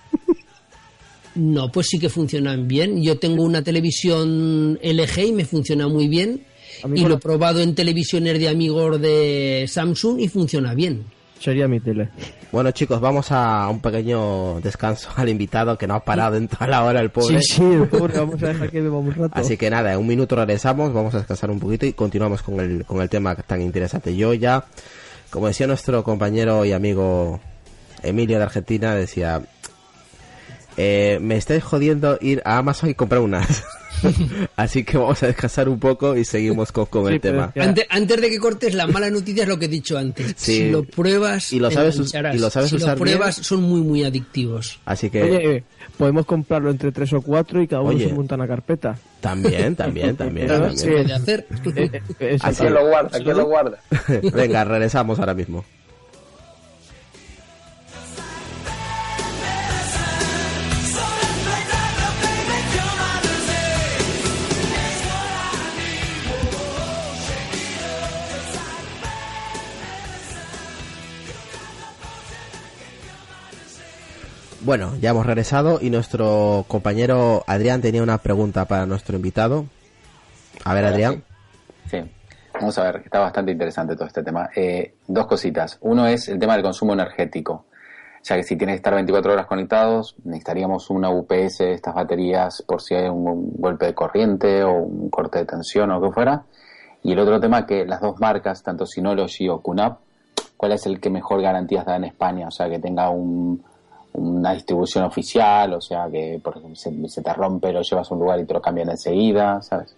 No, pues sí que funcionan bien. Yo tengo una televisión LG y me funciona muy bien. Y lo he probado en televisiones de amigos de Samsung y funciona bien. Sería mi tele. Bueno chicos, vamos a un pequeño descanso al invitado que no ha parado en toda la hora el pobre. Sí, sí, el pobre, vamos a dejar que beba un rato. Así que nada, en un minuto regresamos, vamos a descansar un poquito y continuamos con el, con el tema tan interesante. Yo ya, como decía nuestro compañero y amigo Emilio de Argentina, decía, eh, me estáis jodiendo ir a Amazon y comprar unas. Así que vamos a descansar un poco y seguimos con, con Sí, el tema. Antes, antes de que cortes, la mala noticia es lo que he dicho antes. Sí. Si lo pruebas, Y lo sabes y lo sabes si usar lo pruebas, bien. son muy, muy adictivos. Así que Oye, eh, podemos comprarlo entre tres o cuatro y cada uno Oye. se monta una carpeta. también, también, también. También. Se puede hacer. Así ¿Quién lo guarda? ¿Quién lo guarda? Venga, regresamos ahora mismo. Bueno, ya hemos regresado y nuestro compañero Adrián tenía una pregunta para nuestro invitado. A ver, Adrián. Sí, vamos a ver, está bastante interesante todo este tema. Eh, dos cositas. Uno es el tema del consumo energético. Ya que si tienes que estar 24 horas conectados, necesitaríamos una UPS de estas baterías por si hay un, un golpe de corriente o un corte de tensión o lo que fuera. Y el otro tema que las dos marcas, tanto Synology o QNAP, ¿cuál es el que mejor garantías da en España? O sea, que tenga un, una distribución oficial, o sea, que por ejemplo se, se te rompe, lo llevas a un lugar y te lo cambian enseguida, ¿sabes?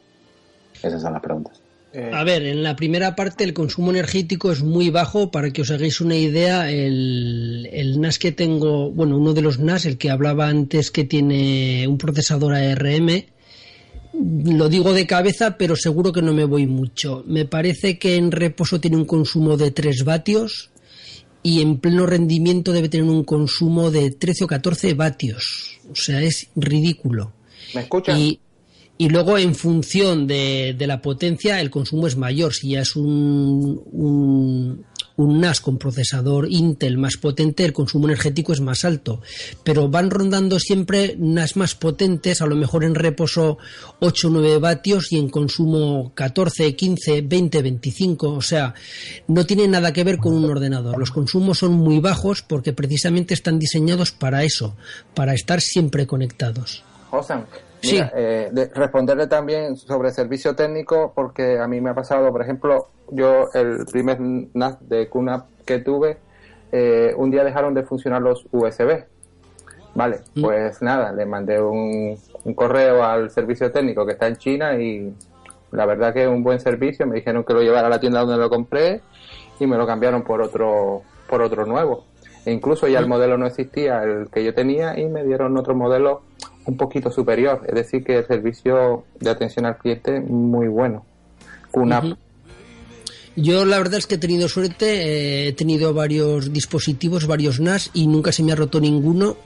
Esas son las preguntas. Eh, A ver, en la primera parte el consumo energético es muy bajo. Para que os hagáis una idea, el, el NAS que tengo, bueno, uno de los NAS, el que hablaba antes que tiene un procesador ARM, lo digo de cabeza, pero seguro que no me voy mucho. Me parece que en reposo tiene un consumo de 3 vatios y en pleno rendimiento debe tener un consumo de 13 o 14 vatios. O sea, es ridículo. ¿Me escuchas? Y, y luego, en función de, de la potencia, el consumo es mayor. Si ya es un, un, un NAS con procesador Intel más potente, el consumo energético es más alto. Pero van rondando siempre NAS más potentes, a lo mejor en reposo 8 o 9 vatios y en consumo 14, 15, 20, 25. O sea, no tiene nada que ver con un ordenador. Los consumos son muy bajos porque precisamente están diseñados para eso, para estar siempre conectados. Sí. eh, de- responderle también sobre servicio técnico, porque a mí me ha pasado, por ejemplo, yo el primer NAS de QNAP que tuve, eh, un día dejaron de funcionar los USB. Vale, Mm. pues nada, le mandé un, un correo al servicio técnico que está en China y la verdad que es un buen servicio. Me dijeron que lo llevara a la tienda donde lo compré y me lo cambiaron por otro, por otro nuevo. E incluso ya el modelo no existía, el que yo tenía, y me dieron otro modelo un poquito superior. Es decir, que el servicio de atención al cliente muy bueno. QNAP. Ujú. Yo la verdad es que he tenido suerte, eh, he tenido varios dispositivos, varios NAS y nunca se me ha roto ninguno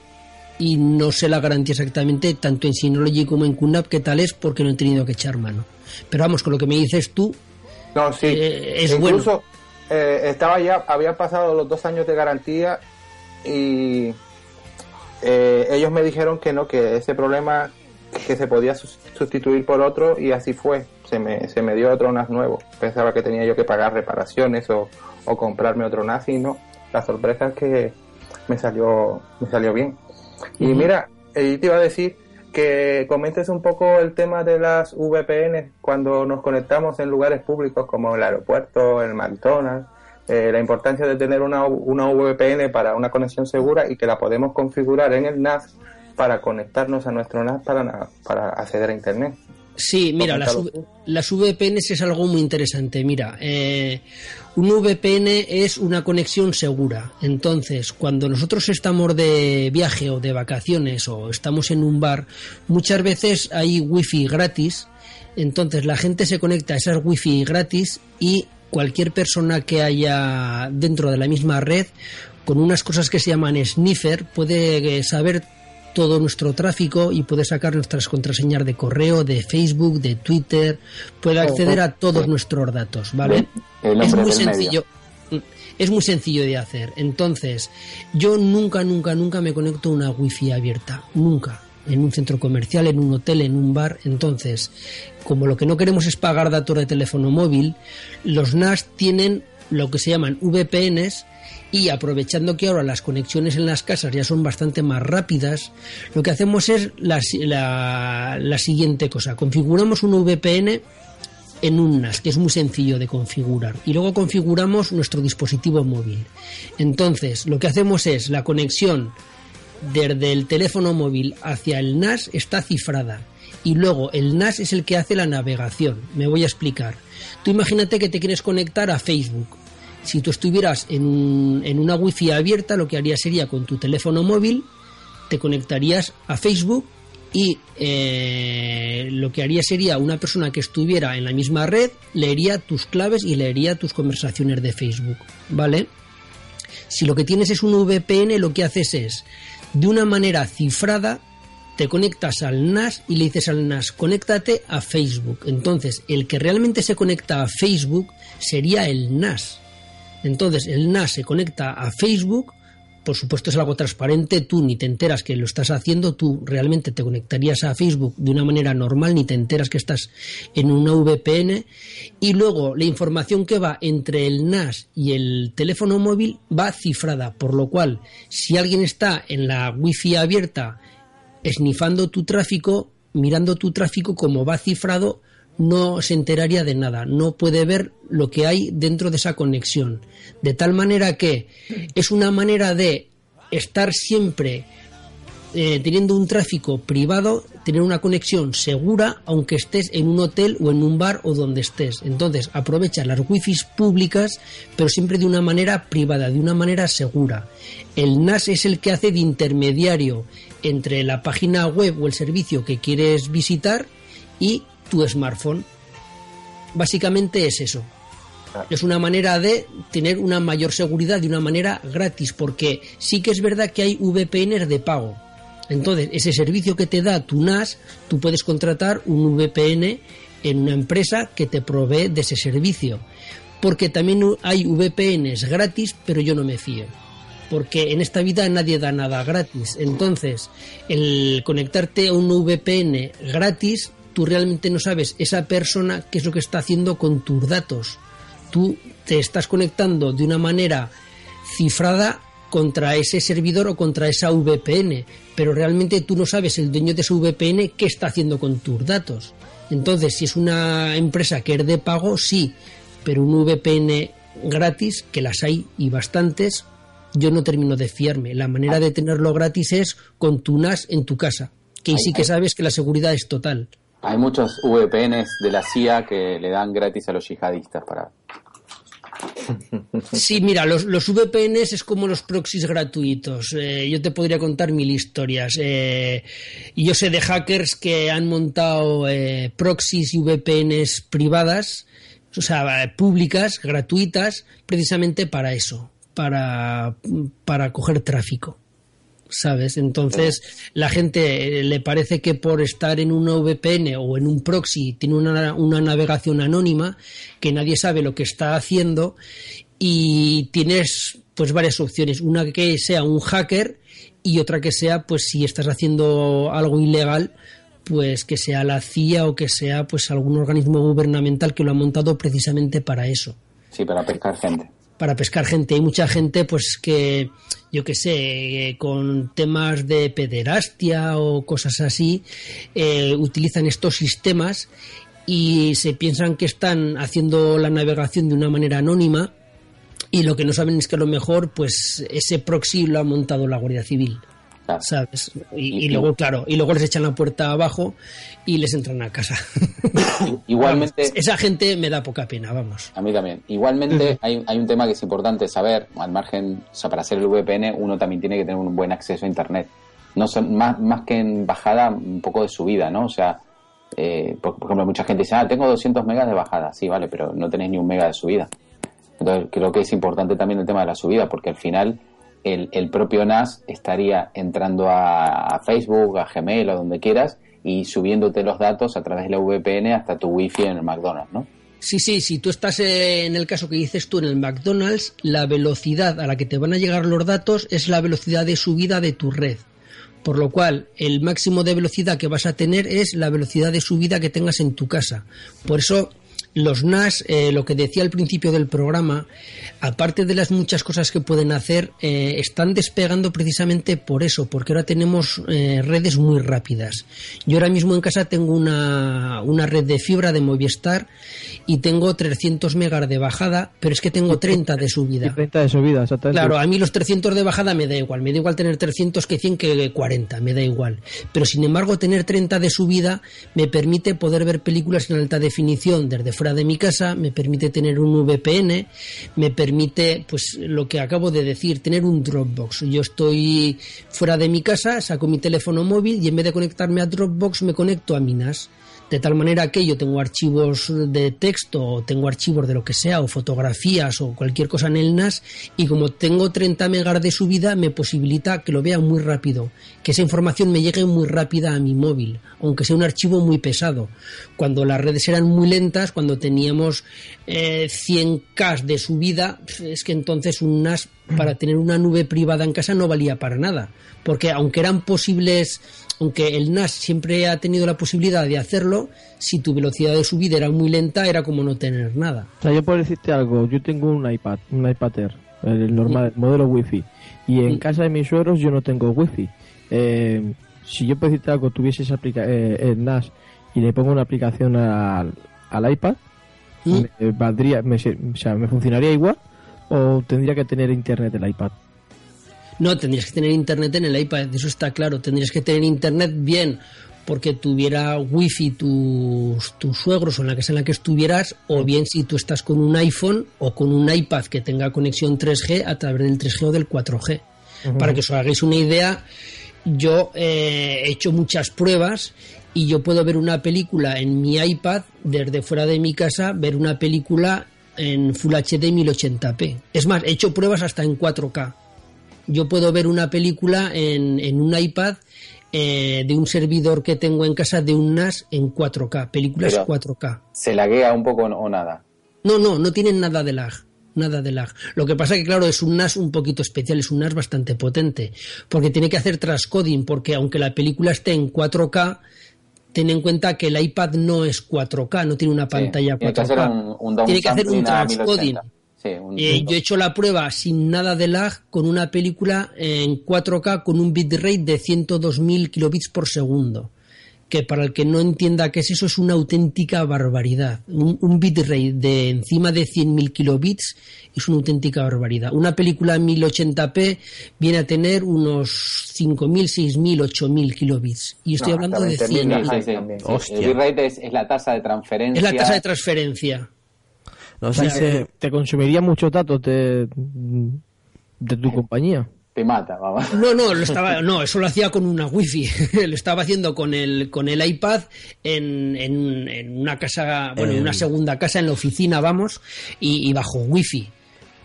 y no sé la garantía exactamente, tanto en Synology como en QNAP, qué tal es, porque no he tenido que echar mano. Pero vamos, con lo que me dices tú, No, sí. Eh, es Incluso eh, estaba ya, habían pasado los dos años de garantía y eh, ellos me dijeron que no, que ese problema que se podía sus- sustituir por otro y así fue. Se me, se me dio otro NAS nuevo. Pensaba que tenía yo que pagar reparaciones o, o comprarme otro NAS y no. La sorpresa es que me salió, me salió bien. Y mira, eh, te iba a decir que comentes un poco el tema de las VPN cuando nos conectamos en lugares públicos como el aeropuerto, el McDonald's, eh, la importancia de tener una, una VPN para una conexión segura y que la podemos configurar en el NAS para conectarnos a nuestro NAS para, para acceder a Internet. Sí, mira, las, las VPNs es algo muy interesante. Mira, eh, un VPN es una conexión segura. Entonces, cuando nosotros estamos de viaje o de vacaciones o estamos en un bar, muchas veces hay wifi gratis. Entonces, la gente se conecta a esas wifi gratis y cualquier persona que haya dentro de la misma red, con unas cosas que se llaman sniffer, puede eh, saber todo nuestro tráfico y puede sacar nuestras contraseñas de correo, de Facebook, de Twitter, puede acceder a todos nuestros datos, ¿vale? Es muy sencillo. Es muy sencillo de hacer. Entonces, yo nunca, nunca, nunca me conecto a una wifi abierta. Nunca. En un centro comercial, en un hotel, en un bar. Entonces, como lo que no queremos es pagar datos de teléfono móvil, los NAS tienen lo que se llaman VPNs y aprovechando que ahora las conexiones en las casas ya son bastante más rápidas, lo que hacemos es la, la- la siguiente cosa. Configuramos un VPN en un NAS, que es muy sencillo de configurar. Y luego configuramos nuestro dispositivo móvil. Entonces, lo que hacemos es la conexión desde el teléfono móvil hacia el NAS está cifrada. Y luego el NAS es el que hace la navegación. Me voy a explicar. Tú imagínate que te quieres conectar a Facebook. Si tú estuvieras en, un- en una wifi abierta, lo que harías sería con tu teléfono móvil, te conectarías a Facebook y eh, lo que haría sería una persona que estuviera en la misma red leería tus claves y leería tus conversaciones de Facebook, ¿vale? Si lo que tienes es un VPN, lo que haces es, de una manera cifrada, te conectas al NAS y le dices al NAS, conéctate a Facebook. Entonces, el que realmente se conecta a Facebook sería el NAS. Entonces, el NAS se conecta a Facebook, por supuesto es algo transparente, tú ni te enteras que lo estás haciendo, tú realmente te conectarías a Facebook de una manera normal, ni te enteras que estás en una VPN, y luego la información que va entre el NAS y el teléfono móvil va cifrada, por lo cual si alguien está en la wifi abierta esnifando tu tráfico, mirando tu tráfico como va cifrado, no se enteraría de nada, no puede ver lo que hay dentro de esa conexión. De tal manera que es una manera de estar siempre eh, teniendo un tráfico privado, tener una conexión segura, aunque estés en un hotel o en un bar o donde estés. Entonces, aprovecha las wifis públicas, pero siempre de una manera privada, de una manera segura. El NAS es el que hace de intermediario entre la página web o el servicio que quieres visitar y tu smartphone. Básicamente es eso. Es una manera de tener una mayor seguridad de una manera gratis, porque sí que es verdad que hay VPNs de pago. Entonces, ese servicio que te da tu NAS, tú puedes contratar un VPN en una empresa que te provee de ese servicio. Porque también hay VPNs gratis, pero yo no me fío. Porque en esta vida nadie da nada gratis. Entonces, el conectarte a un VPN gratis, tú realmente no sabes esa persona qué es lo que está haciendo con tus datos. Tú te estás conectando de una manera cifrada contra ese servidor o contra esa VPN, pero realmente tú no sabes el dueño de esa VPN qué está haciendo con tus datos. Entonces, si es una empresa que es de pago, sí, pero un VPN gratis, que las hay y bastantes, yo no termino de fiarme. La manera de tenerlo gratis es con tu NAS en tu casa, que sí que sabes que la seguridad es total. Hay muchos VPNs de la CIA que le dan gratis a los yihadistas para Sí, mira, los, los, VPNs es como los proxies gratuitos. Eh, yo te podría contar mil historias. Eh, y yo sé de hackers que han montado eh, proxies y VPNs privadas, o sea, públicas, gratuitas, precisamente para eso, para, para coger tráfico. ¿Sabes? Entonces la gente eh, le parece que por estar en una VPN o en un proxy tiene una, una navegación anónima, que nadie sabe lo que está haciendo y tienes pues varias opciones, una que sea un hacker y otra que sea pues si estás haciendo algo ilegal pues que sea la CIA o que sea pues algún organismo gubernamental que lo ha montado precisamente para eso. Sí, para pescar gente para pescar gente. Hay mucha gente, pues que, yo qué sé, con temas de pederastia o cosas así, eh, utilizan estos sistemas y se piensan que están haciendo la navegación de una manera anónima y lo que no saben es que a lo mejor, pues ese proxy lo ha montado la Guardia Civil. ¿Sabes? Y, luego, claro, y luego les echan la puerta abajo y les entran a casa. Igualmente. esa gente me da poca pena, vamos. A mí también. Igualmente, hay, hay un tema que es importante saber, al margen, o sea, para hacer el VPN, uno también tiene que tener un buen acceso a Internet. No son, más, más que en bajada, un poco de subida, ¿no? O sea, eh, por, ejemplo, mucha gente dice, ah, tengo 200 megas de bajada. Sí, vale, pero no tenéis ni un mega de subida. Entonces, creo que es importante también el tema de la subida, porque al final el, propio NAS estaría entrando a, Facebook, a Gmail o donde quieras y subiéndote los datos a través de la VPN hasta tu wifi en el McDonald's, ¿no? Sí, sí, si tú estás en el caso que dices tú en el McDonald's, la velocidad a la que te van a llegar los datos es la velocidad de subida de tu red. Por lo cual, el máximo de velocidad que vas a tener es la velocidad de subida que tengas en tu casa. Por eso, los NAS, eh, lo que decía al principio del programa, aparte de las muchas cosas que pueden hacer, eh, están despegando precisamente por eso, porque ahora tenemos eh, redes muy rápidas. Yo ahora mismo en casa tengo una, una, red de fibra de Movistar y tengo 300 megas de bajada, pero es que tengo 30 de subida. 30 de subida, exactamente. Claro, a mí los 300 de bajada me da igual, me da igual tener 300 que 100 que 40, me da igual. Pero sin embargo, tener 30 de subida me permite poder ver películas en alta definición desde fuera de mi casa, me permite tener un VPN, me permite, pues lo que acabo de decir, tener un Dropbox. Yo estoy fuera de mi casa, saco mi teléfono móvil y en vez de conectarme a Dropbox me conecto a Minas de tal manera que yo tengo archivos de texto o tengo archivos de lo que sea o fotografías o cualquier cosa en el NAS y como tengo 30 megas de subida me posibilita que lo vea muy rápido, que esa información me llegue muy rápida a mi móvil, aunque sea un archivo muy pesado. Cuando las redes eran muy lentas, cuando teníamos 100K eh, de subida, es que entonces un NAS para tener una nube privada en casa no valía para nada, porque aunque eran posibles aunque el NAS siempre ha tenido la posibilidad de hacerlo, si tu velocidad de subida era muy lenta, era como no tener nada. O sea, yo puedo decirte algo, yo tengo un iPad, un iPad Air, el normal, el modelo Wi-Fi, y en casa de mis suegros yo no tengo Wi-Fi. Eh, si yo puedo decirte algo, tuviese esa eh, el NAS y le pongo una aplicación al, iPad, ¿Mm? me, valdría, me, o sea, ¿me funcionaría igual o tendría que tener internet el iPad? No, tendrías que tener internet en el iPad, eso está claro. Tendrías que tener internet bien porque tuviera wifi tus, tus suegros o en la casa en la que estuvieras, o bien si tú estás con un iPhone o con un iPad que tenga conexión 3G a través del 3G o del 4G. Para que os hagáis una idea, yo eh, he hecho muchas pruebas y yo puedo ver una película en mi iPad desde fuera de mi casa, ver una película en Full HD 1080p. Es más, he hecho pruebas hasta en 4K. Yo puedo ver una película en, en un iPad eh, de un servidor que tengo en casa de un NAS en 4K, películas Pero- 4K. ¿Se laguea un poco o nada? No, no, no tienen nada de lag. Nada de lag. Lo que pasa que, claro, es un NAS un poquito especial, es un NAS bastante potente, porque tiene que hacer transcoding, porque aunque la película esté en 4K, ten en cuenta que el iPad no es 4K, no tiene una pantalla Sí, tiene que hacer 4K. un, un Tiene que hacer un transcoding. 1080. Sí, un- Eh, yo he hecho la prueba sin nada de lag con una película en 4K con un bitrate de 102.000 kilobits por segundo. Que para el que no entienda qué es eso, es una auténtica barbaridad. Un, un bitrate de encima de 100.000 kilobits es una auténtica barbaridad. Una película en 1080p viene a tener unos 5.000, 6.000, 8.000 kilobits. Y estoy No, hablando de 20.000 100. no Sí, hay sí. El bitrate es, es la tasa de transferencia. Es la tasa de transferencia. No sé se- Te consumiría muchos datos de, de tu compañía. Te mata, vamos. No, no, lo estaba, no, eso lo hacía con una wifi. lo estaba haciendo con el, con el iPad en, en, en una casa, bueno, en una segunda casa, en la oficina, vamos, y, y bajo wifi.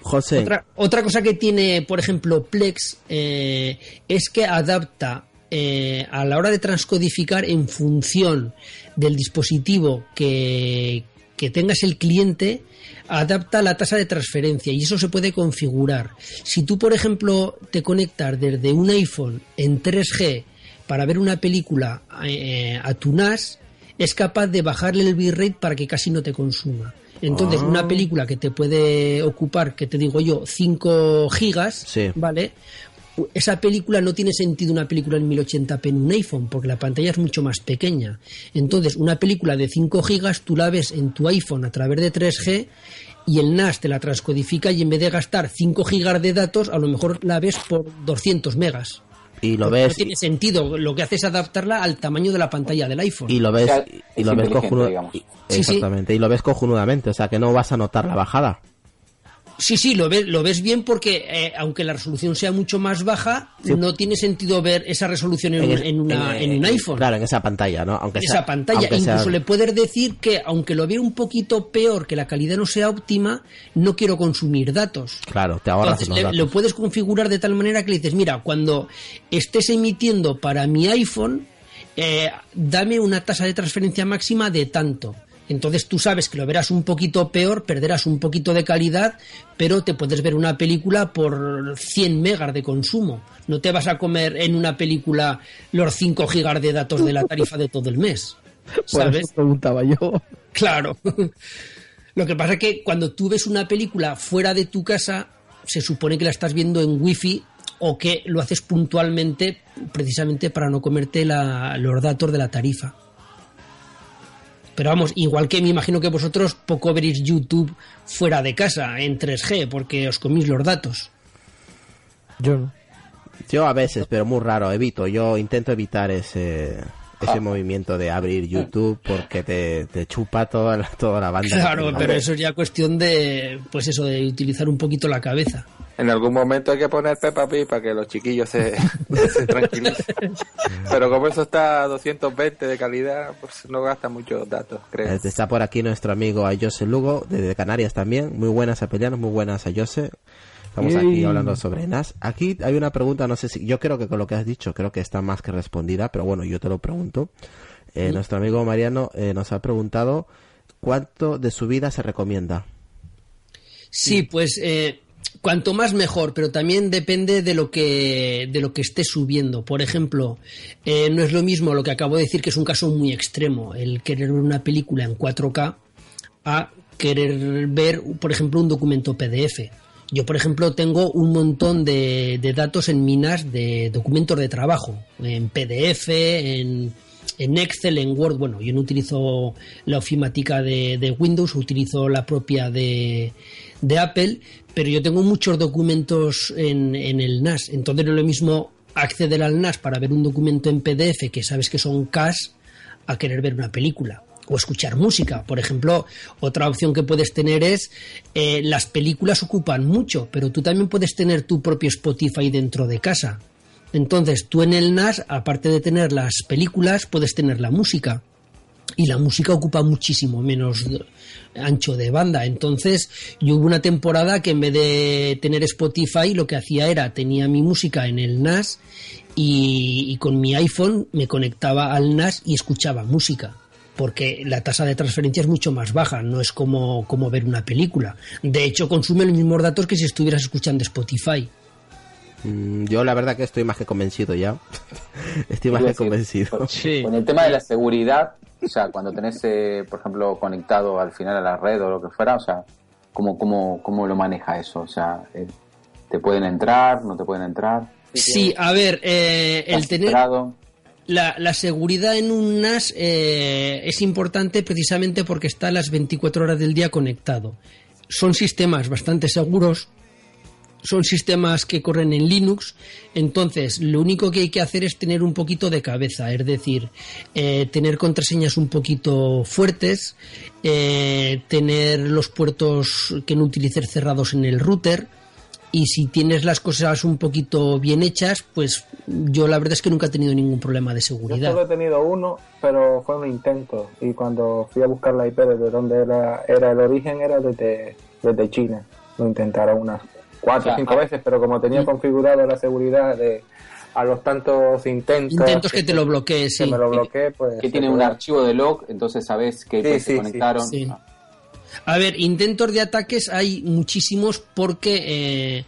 José, Otra, otra cosa que tiene, por ejemplo, Plex eh, es que adapta eh, a la hora de transcodificar en función del dispositivo que, que tengas el cliente, adapta la tasa de transferencia y eso se puede configurar. Si tú, por ejemplo, te conectas desde un iPhone en 3G para ver una película eh, a tu NAS, es capaz de bajarle el bitrate para que casi no te consuma. Entonces, Ah. una película que te puede ocupar, que te digo yo, 5 gigas, Sí. ¿vale? Esa película no tiene sentido una película en 1080p en un iPhone, porque la pantalla es mucho más pequeña. Entonces, una película de 5 gigas tú la ves en tu iPhone a través de 3G y el NAS te la transcodifica y en vez de gastar 5 gigas de datos, a lo mejor la ves por 200 megas. y lo No ves tiene sentido. Lo que hace es adaptarla al tamaño de la pantalla del iPhone. y lo ves O sea, y lo ves Sí, sí. exactamente y lo ves cojonudamente o sea que no vas a notar la bajada Sí, sí, lo ves, lo ves bien porque eh, aunque la resolución sea mucho más baja, Sí. no tiene sentido ver esa resolución en, un- en una- en- un iPhone. claro en esa pantalla no aunque en sea esa pantalla. aunque sea- Incluso le puedes decir que, aunque lo vea un poquito peor, que la calidad no sea óptima, no quiero consumir datos. claro te ahorras Entonces, unos le- datos. lo puedes configurar de tal manera que le dices, mira, cuando estés emitiendo para mi iPhone, eh, dame una tasa de transferencia máxima de tanto. Entonces tú sabes que lo verás un poquito peor, perderás un poquito de calidad, pero te puedes ver una película por 100 megas de consumo. No te vas a comer en una película los 5 gigas de datos de la tarifa de todo el mes. Por ¿Sabes? eso preguntaba yo. Claro. Lo que pasa es que cuando tú ves una película fuera de tu casa, se supone que la estás viendo en wifi o que lo haces puntualmente precisamente para no comerte la- los datos de la tarifa. Pero vamos, igual que me imagino que vosotros poco veréis YouTube fuera de casa, en 3G, porque os comís los datos. Yo no. yo a veces pero muy raro evito yo intento evitar ese ese Ah. movimiento de abrir YouTube porque te, te chupa toda la, toda la banda Claro, pero eso es ya cuestión de, pues eso, de utilizar un poquito la cabeza. En algún momento hay que poner Peppa Pig para que los chiquillos se, se tranquilicen. Pero como eso está a 220 de calidad, pues no gasta muchos datos, creo. Eh, Está por aquí nuestro amigo Ayose Lugo, desde Canarias también. Muy buenas a Pelianos, muy buenas a Ayose. Estamos aquí hablando sobre NAS. Aquí hay una pregunta, no sé si, yo creo que con lo que has dicho, creo que está más que respondida, pero bueno, yo te lo pregunto. Eh, Nuestro amigo Mariano eh, nos ha preguntado cuánto de subida se recomienda. Sí, pues eh, cuanto más mejor, pero también depende de lo que de lo que esté subiendo. Por ejemplo, eh, no es lo mismo lo que acabo de decir, que es un caso muy extremo, el querer ver una película en 4K a querer ver, por ejemplo, un documento PDF. Yo, por ejemplo, tengo un montón de, datos en minas de documentos de trabajo, en PDF, en, en Excel, en Word. Bueno, yo no utilizo la ofimática de, Windows, utilizo la propia de, de Apple, pero yo tengo muchos documentos en, en el NAS. Entonces no es lo mismo acceder al NAS para ver un documento en PDF que sabes que son cash a querer ver una película o escuchar música. Por ejemplo, otra opción que puedes tener es eh, las películas ocupan mucho, pero tú también puedes tener tu propio Spotify dentro de casa. Entonces, tú en el NAS, aparte de tener las películas, puedes tener la música. y la música ocupa muchísimo menos ancho de banda. Entonces, yo hubo una temporada que en vez de tener Spotify, lo que hacía era tenía mi música en el NAS y, y con mi iPhone me conectaba al NAS y escuchaba música porque la tasa de transferencia es mucho más baja, no es como, como ver una película. De hecho, consume los mismos datos que si estuvieras escuchando Spotify. Mm, Yo la verdad que estoy más que convencido ya. estoy más que decir, convencido. Sí. Con el tema de la seguridad, o sea, cuando tenés, eh, por ejemplo, conectado al final a la red o lo que fuera, o sea, ¿cómo, cómo, cómo lo maneja eso? O sea, eh, ¿te pueden entrar? ¿No te pueden entrar? Sí, a ver, eh, el ¿Estás tener? La, la seguridad en un NAS eh, es importante precisamente porque está las 24 horas del día conectado. Son sistemas bastante seguros, son sistemas que corren en Linux, entonces lo único que hay que hacer es tener un poquito de cabeza, es decir, eh, tener contraseñas un poquito fuertes, eh, tener los puertos que no utilices cerrados en el router, y si tienes las cosas un poquito bien hechas, pues yo la verdad es que nunca he tenido ningún problema de Yo seguridad. solo he tenido uno, pero fue un intento. Y cuando fui a buscar la IP desde donde era, era el origen, era desde, desde China. Lo intentaron unas cuatro o cinco ah- veces, pero como tenía configurado la seguridad de a los tantos intentos, Intentos que te lo bloquee, que sí. me lo bloqueé, pues Que tiene un archivo de log, entonces sabes que Sí, sí, se sí. conectaron. Sí. Ah, A ver, intentos de ataques hay muchísimos porque eh,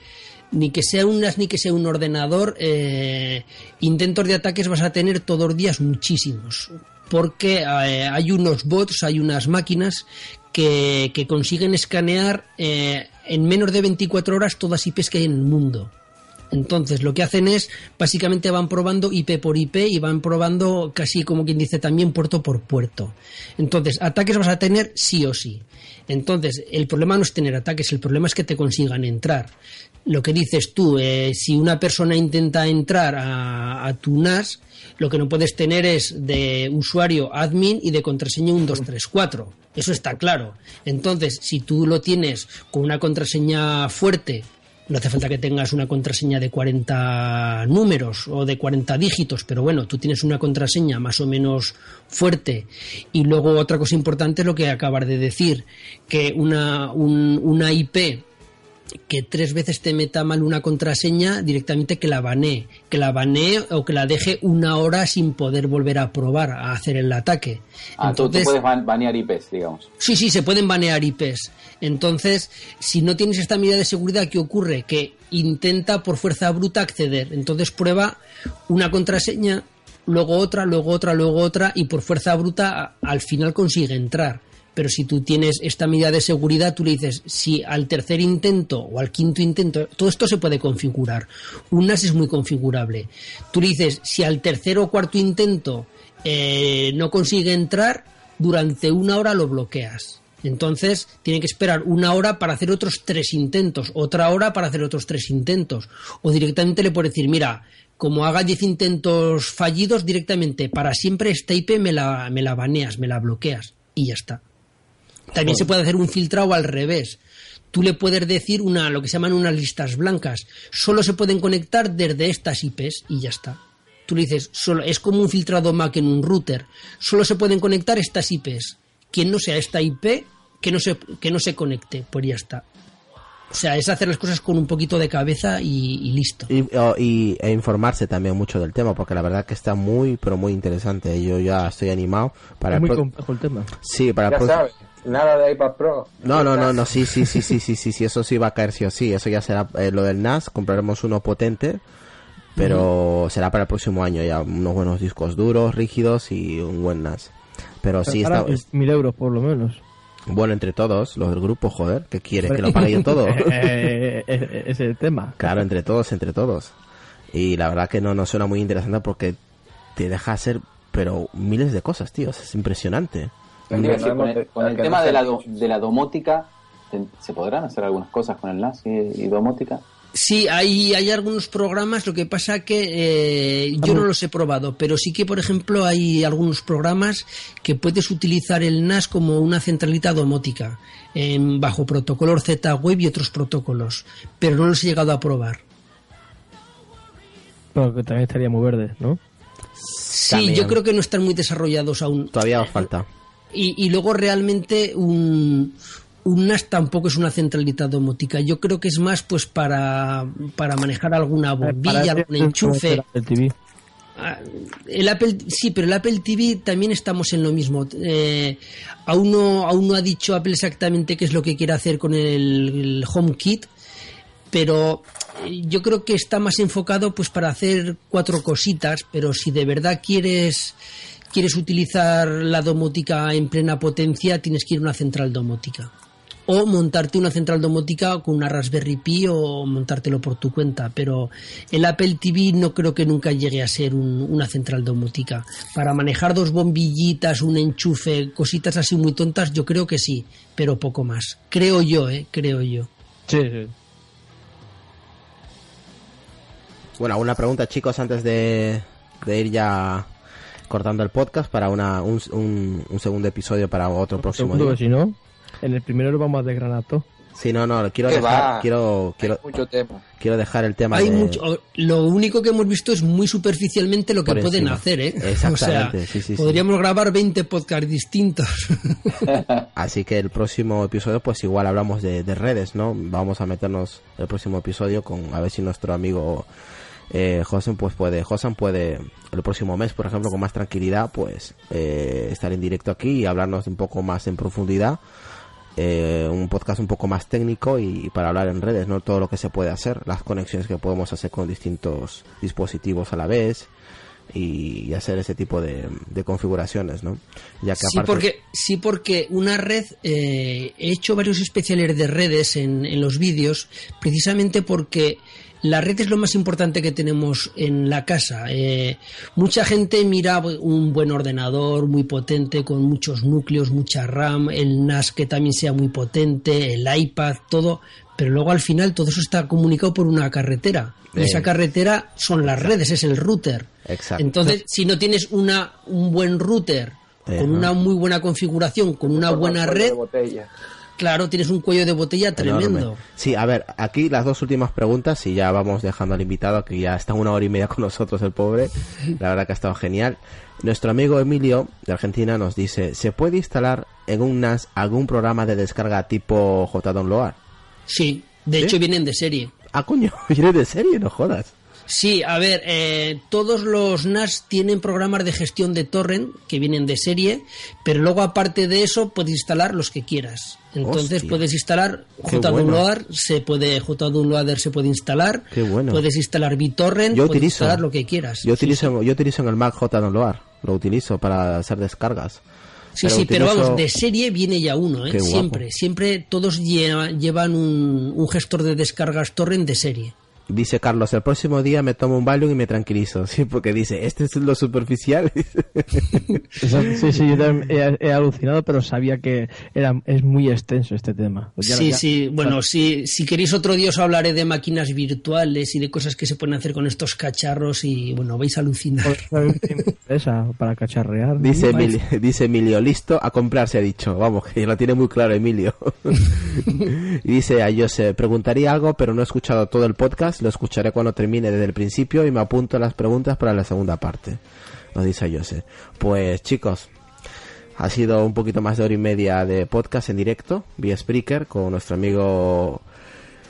ni que sea un NAS ni que sea un ordenador, eh, intentos de ataques vas a tener todos los días muchísimos. Porque eh, hay unos bots, hay unas máquinas que, que consiguen escanear en menos de 24 horas todas IPs que hay en el mundo. Entonces, lo que hacen es, básicamente van probando IP por IP y van probando casi como quien dice también puerto por puerto. Entonces, ataques vas a tener sí o sí. Entonces, el problema no es tener ataques, el problema es que te consigan entrar. Lo que dices tú, eh, si una persona intenta entrar a, a tu NAS, lo que no puedes tener es de usuario admin y de contraseña 1234. Eso está claro. Entonces, si tú lo tienes con una contraseña fuerte, no hace falta que tengas una contraseña de 40 números o de 40 dígitos, pero bueno, tú tienes una contraseña más o menos fuerte. Y luego otra cosa importante es lo que acabas de decir, que una, un- una IP que tres veces te meta mal una contraseña, directamente que la banee, que la banee o que la deje una hora sin poder volver a probar a hacer el ataque. Ah, tú, tú puedes ban- banear IPs, digamos. Sí, sí, se pueden banear IPs. Entonces, si no tienes esta medida de seguridad, ¿qué ocurre? Que intenta por fuerza bruta acceder. Entonces prueba una contraseña, luego otra, luego otra, luego otra, y por fuerza bruta al final consigue entrar. Pero si tú tienes esta medida de seguridad, tú le dices, si al tercer intento o al quinto intento, todo esto se puede configurar. Un NAS es muy configurable. Tú le dices, si al tercer o cuarto intento eh, no consigue entrar, durante una hora lo bloqueas. Entonces tiene que esperar una hora para hacer otros tres intentos, otra hora para hacer otros tres intentos. O directamente le puede decir, mira, como haga 10 intentos fallidos, directamente para siempre esta IP me la, me la baneas, me la bloqueas y ya está. También se puede hacer un filtrado al revés. Tú le puedes decir una, lo que se llaman unas listas blancas. Solo se pueden conectar desde estas IPs y ya está. Tú le dices, solo, es como un filtrado Mac en un router. Solo se pueden conectar estas IPs. Quien no sea esta IP, que no se, que no se conecte, pues ya está. O sea, es hacer las cosas con un poquito de cabeza y, y listo. Y, e informarse también mucho del tema, porque la verdad que está muy, pero muy interesante. Yo ya estoy animado para Es el muy complejo el tema. Sí, para Ya nada de iPad Pro. No, no, no, no, sí, sí, sí, sí, sí, sí, sí, eso sí va a caer sí o sí. Eso ya será eh, lo del NAS, compraremos uno potente, pero será para el próximo año ya, unos buenos discos duros, rígidos y un buen NAS. Pero sí está, es mil euros por lo menos. bueno entre todos, los del grupo, joder, ¿qué quieres? ¿Que lo pague yo todo? Eh, eh, ese es el tema. Claro, entre todos, entre todos. Y la verdad que no nos suena muy interesante porque te deja hacer, pero miles de cosas, tío, es impresionante. Tendría no con el, con el que no tema de la, do- de la domótica, ¿se podrán hacer algunas cosas con el NAS y, y domótica? Sí, hay, hay algunos programas, lo que pasa que eh, yo no los he probado, pero sí que, por ejemplo, hay algunos programas que puedes utilizar el NAS como una centralita domótica, en, bajo protocolos Z-Web y otros protocolos, pero no los he llegado a probar. Pero que también estaría muy verde, ¿no? Sí, También. yo creo que no están muy desarrollados aún. Todavía os falta. Y, y luego realmente un, un NAS tampoco es una centralita domótica. Yo creo que es más pues para, para manejar alguna bombilla, algún enchufe. el Apple TV. Ah, El Apple, sí, pero el Apple TV también estamos en lo mismo. Eh, aún, no, aún no ha dicho Apple exactamente qué es lo que quiere hacer con el, el HomeKit, pero yo creo que está más enfocado pues para hacer cuatro cositas, pero si de verdad quieres quieres utilizar la domótica en plena potencia, tienes que ir a una central domótica. O montarte una central domótica con una Raspberry Pi o montártelo por tu cuenta. Pero el Apple TV no creo que nunca llegue a ser un- una central domótica. Para manejar dos bombillitas, un enchufe, cositas así muy tontas, yo creo que sí, pero poco más. Creo yo, ¿eh? Creo yo. Sí, sí. Bueno, una pregunta, chicos, antes de, de ir ya cortando el podcast para una, un, un- un segundo episodio para otro próximo Segundo, día. si no, en el primero lo vamos a desgranar todo. Sí, no, no, quiero dejar, va. quiero, quiero, mucho tema. quiero dejar el tema Hay de- mucho, lo único que hemos visto es muy superficialmente lo que Por pueden encima. hacer, ¿eh? Exactamente, O sea, sí, sí, sí. podríamos grabar 20 podcasts distintos. Así que el próximo episodio, pues igual hablamos de, de redes, ¿no? Vamos a meternos el próximo episodio con a ver si nuestro amigo eh, pues puede, Josan puede el próximo mes, por ejemplo, con más tranquilidad, pues eh, estar en directo aquí y hablarnos un poco más en profundidad. eh, un podcast un poco más técnico y, para hablar en redes, ¿no? Todo lo que se puede hacer, las conexiones que podemos hacer con distintos dispositivos a la vez y, y hacer ese tipo de, de configuraciones, ¿no? Ya que Sí aparte... porque, sí, porque una red, eh, he hecho varios especiales de redes en, en los vídeos, precisamente porque la red es lo más importante que tenemos en la casa. Eh, mucha gente mira un buen ordenador muy potente, con muchos núcleos, mucha RAM, el NAS que también sea muy potente, el iPad, todo, pero luego al final todo eso está comunicado por una carretera. Y esa carretera son las redes, es el router. Exacto. Entonces, si no tienes una, un buen router, con una muy buena configuración, con una buena red, de botella. Claro, tienes un cuello de botella tremendo. Enorme. Sí, a ver, aquí las dos últimas preguntas y ya vamos dejando al invitado que ya está una hora y media con nosotros el pobre. La verdad que ha estado genial. Nuestro amigo Emilio de Argentina nos dice, ¿se puede instalar en un NAS algún programa de descarga tipo JDownload? Sí, de ¿Sí? hecho vienen de serie. Ah, coño, viene de serie, no jodas. Sí, a ver, eh, todos los NAS tienen programas de gestión de torrent que vienen de serie, pero luego aparte de eso puedes instalar los que quieras. Entonces Hostia. puedes instalar JDownloader, se puede JDownloader se puede instalar. Qué bueno. Puedes instalar BitTorrent, Yo puedes utilizo. instalar lo que quieras. Yo Sí, utilizo, yo utilizo en el Mac JDownload, lo utilizo para hacer descargas. Sí, sí, pero vamos, de serie viene ya uno, ¿eh? Siempre, siempre todos lleva- llevan un, un gestor de descargas torrent de serie. Dice Carlos, el próximo día me tomo un Valium y me tranquilizo. Sí, porque dice, este es lo superficial. Sí, sí, yo también he, he alucinado, pero sabía que era, es muy extenso este tema. Ya- sí, ya- sí, bueno, si, si queréis otro día os hablaré de máquinas virtuales y de cosas que se pueden hacer con estos cacharros y bueno, vais a alucinar. Pues, para cacharrear. Dice. Emilio, dice Emilio, listo, a comprar se ha dicho. Vamos, que lo tiene muy claro Emilio. y dice a Jose, preguntaría algo, pero no he escuchado todo el podcast, lo escucharé cuando termine desde el principio y me apunto las preguntas para la segunda parte. Nos dice Jose. Pues chicos, ha sido un poquito más de hora y media de podcast en directo, vía Spreaker, con nuestro amigo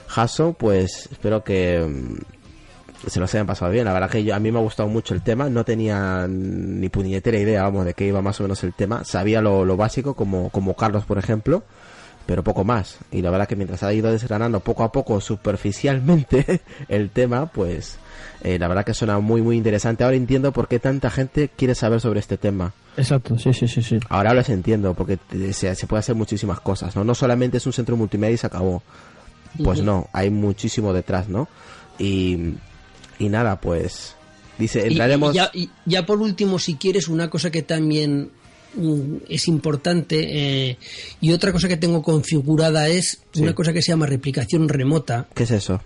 Jason. Pues espero que mm, se los hayan pasado bien. La verdad que yo, a mí me ha gustado mucho el tema. No tenía ni puñetera idea, vamos, de qué iba más o menos el tema. Sabía lo, lo básico, como, como Carlos, por ejemplo, pero poco más. Y la verdad que mientras ha ido desgranando poco a poco, superficialmente, el tema, pues eh, la verdad que suena muy, muy interesante. Ahora entiendo por qué tanta gente quiere saber sobre este tema. Exacto, sí, sí, sí, sí. Ahora los entiendo, porque se, se puede hacer muchísimas cosas, ¿no? No solamente es un centro multimedia y se acabó. Pues no, hay muchísimo detrás, ¿no? Y, y nada, pues... Dice, entraremos... Y, ya, y ya por último, si quieres, una cosa que también es importante eh, y otra cosa que tengo configurada es Sí. una cosa que se llama replicación remota ¿Qué es eso?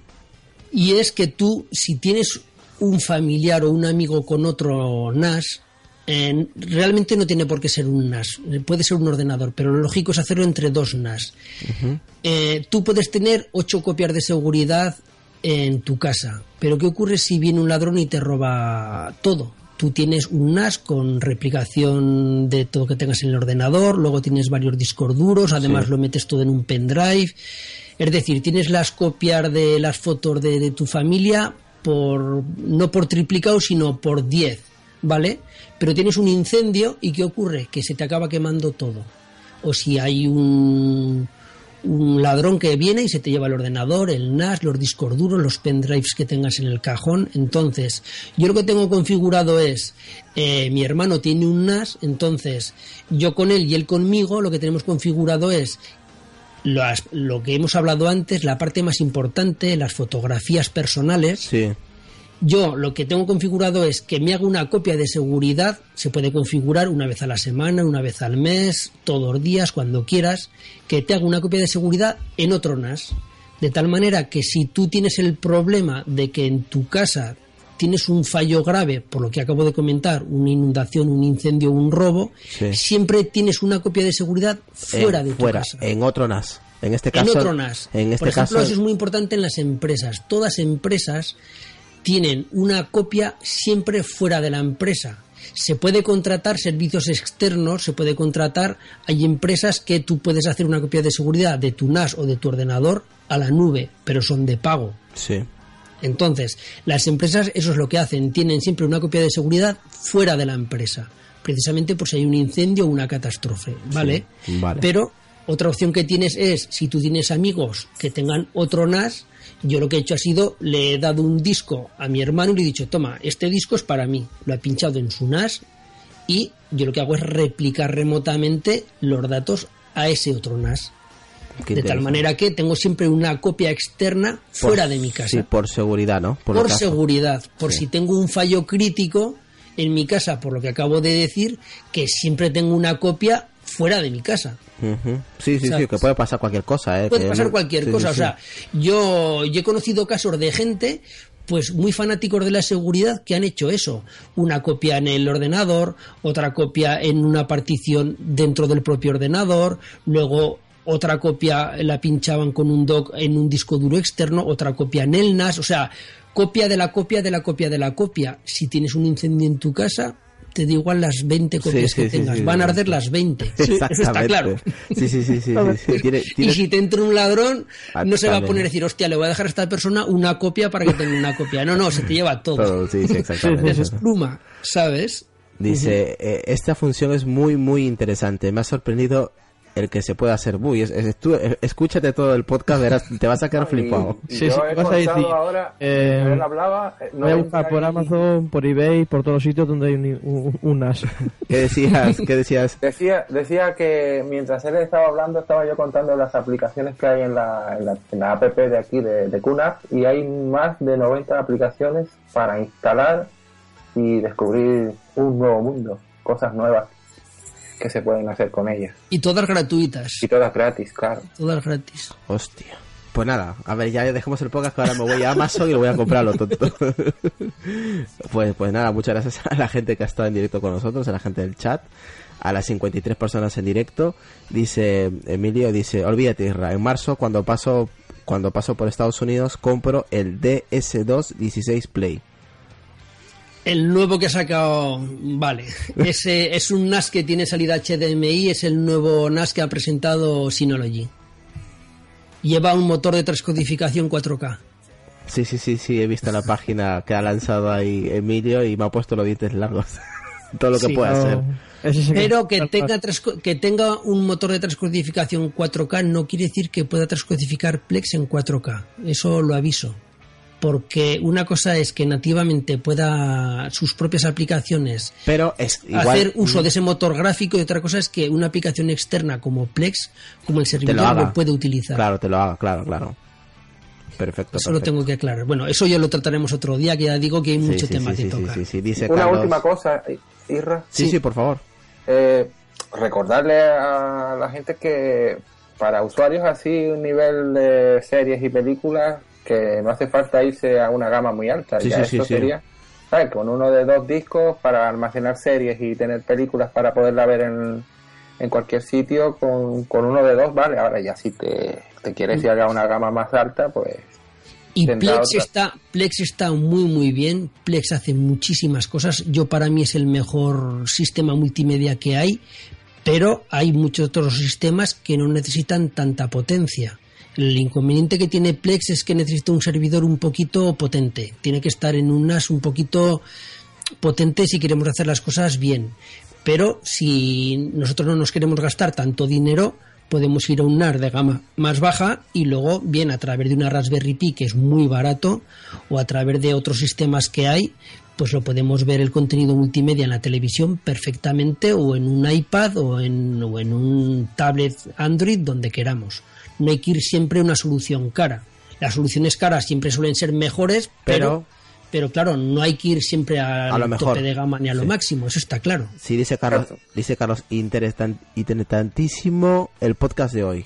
y es que tú, si tienes un familiar o un amigo con otro NAS, eh, realmente no tiene por qué ser un NAS, puede ser un ordenador, pero lo lógico es hacerlo entre dos NAS. Eh, tú puedes tener ocho copias de seguridad en tu casa, pero ¿qué ocurre si viene un ladrón y te roba todo? Tú tienes un NAS con replicación de todo que tengas en el ordenador, luego tienes varios discos duros, además lo metes todo en un pendrive. Es decir, tienes las copias de las fotos de, de tu familia por no por triplicado, sino por 10, ¿vale? Pero tienes un incendio y ¿qué ocurre? Que se te acaba quemando todo. O si hay un, un ladrón que viene y se te lleva el ordenador, el NAS, los discos duros, los pendrives que tengas en el cajón. Entonces, yo lo que tengo configurado es, eh, mi hermano tiene un NAS, entonces yo con él y él conmigo, lo que tenemos configurado es lo que hemos hablado antes, la parte más importante, las fotografías personales. Sí. Yo lo que tengo configurado es que me haga una copia de seguridad, se puede configurar una vez a la semana, una vez al mes, todos los días, cuando quieras, que te haga una copia de seguridad en otro NAS. De tal manera que si tú tienes el problema de que en tu casa tienes un fallo grave, por lo que acabo de comentar, una inundación, un incendio, un robo, Sí. siempre tienes una copia de seguridad fuera En- de tu fuera, casa en otro NAS. En este en caso. otro NAS. En este Por ejemplo, caso. eso es muy importante en las empresas. Todas empresas tienen una copia siempre fuera de la empresa. Se puede contratar servicios externos, se puede contratar, hay empresas que tú puedes hacer una copia de seguridad de tu NAS o de tu ordenador a la nube, pero son de pago. Sí. Entonces, las empresas eso es lo que hacen, tienen siempre una copia de seguridad fuera de la empresa, precisamente por si hay un incendio o una catástrofe, ¿vale? Sí, vale. Pero otra opción que tienes es, si tú tienes amigos que tengan otro NAS, yo lo que he hecho ha sido, le he dado un disco a mi hermano y le he dicho, toma, este disco es para mí, lo he pinchado en su NAS y yo lo que hago es replicar remotamente los datos a ese otro NAS. Qué de tal manera que tengo siempre una copia externa Por- fuera de mi casa Sí, por seguridad, ¿no? por, seguridad, por Sí. si tengo un fallo crítico en mi casa, por lo que acabo de decir, que siempre tengo una copia fuera de mi casa. Sí, sí, sí, ¿Sabes? que puede pasar cualquier cosa, ¿eh? Puede pasar cualquier sí, sí, cosa. O sea, yo, yo he conocido casos de gente pues muy fanáticos de la seguridad que han hecho eso. Una copia en el ordenador, otra copia en una partición dentro del propio ordenador, luego otra copia la pinchaban con un dock en un disco duro externo, otra copia en el NAS, o sea, copia de la copia de la copia de la copia. Si tienes un incendio en tu casa, te da igual las 20 copias Sí, que sí, tengas, sí, van a sí. arder las 20. Eso está claro. Sí, sí, sí, sí. sí, sí. Tiene- Y si te entra un ladrón, Ah, no se va a poner a decir, hostia, le voy a dejar a esta persona una copia para que tenga una copia. No, no, se te lleva todo. todo, sí, sí, exactamente. Te despluma, ¿sabes? Dice, eh, esta función es muy, muy interesante. Me ha sorprendido el que se puede hacer buy. Es- es- tú, eh, escúchate todo el podcast, verás, te vas a quedar flipado. Y, y Sí, yo sí, he vas a decir, ahora, eh, él hablaba, eh, Voy a buscar por 90 y- Amazon, por eBay, por todos los sitios donde hay un, un- un NAS. ¿Qué decías? ¿Qué decías? Decía, decía que mientras él estaba hablando estaba yo contando las aplicaciones que hay en la, en la, en la app de aquí de, de QNAP y hay más de 90 aplicaciones para instalar y descubrir un nuevo mundo, cosas nuevas que se pueden hacer con ellas. Y todas gratuitas. Y todas gratis, claro. Todas gratis. Hostia. Pues nada, a ver, ya dejemos el podcast que ahora me voy a Amazon y lo voy a comprar lo tonto. pues, pues nada, muchas gracias a la gente que ha estado en directo con nosotros, a la gente del chat, a las 53 personas en directo. Dice Emilio, dice, olvídate Isra, en marzo cuando paso, cuando paso por Estados Unidos compro el DS2 16 Play. El nuevo que ha sacado, vale, ese es un NAS que tiene salida HDMI, es el nuevo NAS que ha presentado Synology. Lleva un motor de transcodificación 4K. Sí, sí, sí, sí, he visto la página que ha lanzado ahí Emilio y me ha puesto los dientes largos. Todo lo que Sí, puede hacer. Pero que tenga, que tenga un motor de transcodificación 4K no quiere decir que pueda transcodificar Plex en 4K. Eso lo aviso. Porque una cosa es que nativamente pueda sus propias aplicaciones Pero es igual. hacer uso de ese motor gráfico y otra cosa es que una aplicación externa como Plex, como el te servidor, lo haga. lo puede utilizar. Claro, te lo haga, claro, claro. Perfecto. Eso lo tengo que aclarar. Bueno, eso ya lo trataremos otro día, que ya digo que hay Sí, mucho sí, tema sí, que sí, tocar. sí, sí, Dice Una Carlos- última cosa, Irra. Sí, sí, por favor. Eh, recordarle a la gente que para usuarios así, un nivel de series y películas, que no hace falta irse a una gama muy alta. Sí, ya sí, esto sí, sería, ¿sabes? Con uno de dos discos para almacenar series y tener películas para poderla ver en, en cualquier sitio, con, con uno de dos, vale. Ahora ya si te, te quieres ir a una gama más alta, pues Y Plex está, Plex está muy muy bien. Plex hace muchísimas cosas. Yo para mí es el mejor sistema multimedia que hay, pero hay muchos otros sistemas que no necesitan tanta potencia. El inconveniente que tiene Plex es que necesita un servidor un poquito potente. Tiene que estar en un NAS un poquito potente si queremos hacer las cosas bien. Pero si nosotros no nos queremos gastar tanto dinero, podemos ir a un NAS de gama más baja y luego, bien, a través de una Raspberry Pi, que es muy barato, o a través de otros sistemas que hay, pues lo podemos ver el contenido multimedia en la televisión perfectamente o en un iPad o en, o en un tablet Android, donde queramos. No hay que ir siempre a una solución cara. Las soluciones caras siempre suelen ser mejores, pero, Pero- pero, claro, no hay que ir siempre al A lo mejor. tope de gama ni a lo Sí. máximo, eso está claro. Sí, dice Carlos, dice Carlos, interesan- interesantísimo el podcast de hoy.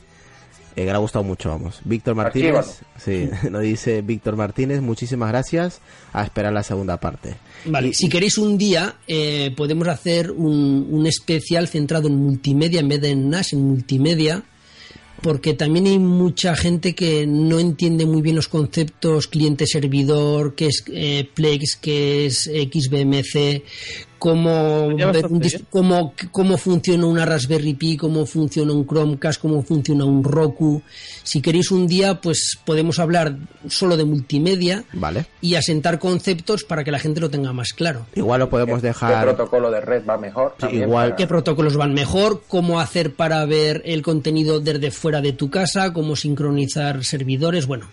Eh, que le ha gustado mucho, vamos. Víctor Martínez, sí, nos dice Víctor Martínez, muchísimas gracias. A esperar la segunda parte. Vale, si queréis un día, eh, podemos hacer un, un especial centrado en multimedia en vez de en NAS, en multimedia, porque también hay mucha gente que no entiende muy bien los conceptos cliente-servidor, qué es eh, Plex, qué es XBMC, cómo, cómo, cómo funciona una Raspberry Pi, cómo funciona un Chromecast, cómo funciona un Roku. Si queréis un día, pues podemos hablar solo de multimedia Vale. y asentar conceptos para que la gente lo tenga más claro. Igual lo podemos ¿Qué dejar. protocolo de red va mejor? Sí, igual para- qué protocolos van mejor, cómo hacer para ver el contenido desde fuera de tu casa, cómo sincronizar servidores, bueno,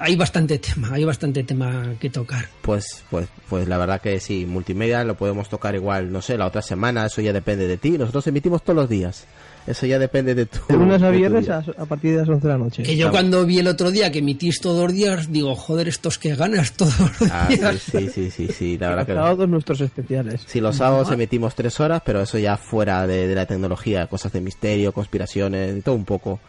hay bastante tema, hay bastante tema que tocar. Pues, pues, pues la verdad que sí, multimedia lo podemos tocar igual, no sé, la otra semana, eso ya depende de ti. Nosotros emitimos todos los días. Eso ya depende de tu. De lunes a viernes a, a partir de las 11 de la noche. Que yo cuando vi el otro día que emitís todos los días, digo, joder, estos que ganas todos los Ah, días. sí, sí, sí, sí, sí, la verdad que. Todos nuestros especiales. Sí, los sábados emitimos tres horas, pero eso ya fuera de, de la tecnología, cosas de misterio, conspiraciones, y todo un poco.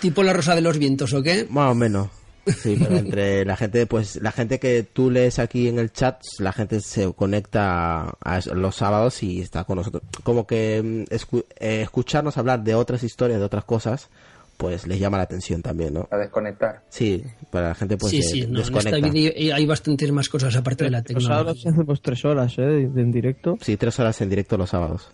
Tipo la rosa de los vientos, ¿o qué? Más o menos. Sí, pero entre la gente, pues la gente que tú lees aquí en el chat, la gente se conecta a, los sábados y está con nosotros. Como que mm, escu- eh, escucharnos hablar de otras historias, de otras cosas, pues les llama la atención también, ¿no? A desconectar. Sí, para la gente pues sí, de- sí, no, en esta desconecta. vida hay- bastantes más cosas aparte de la Los sábados tecnología. hacemos tres horas ¿eh? en directo. Sí, tres horas en directo los sábados.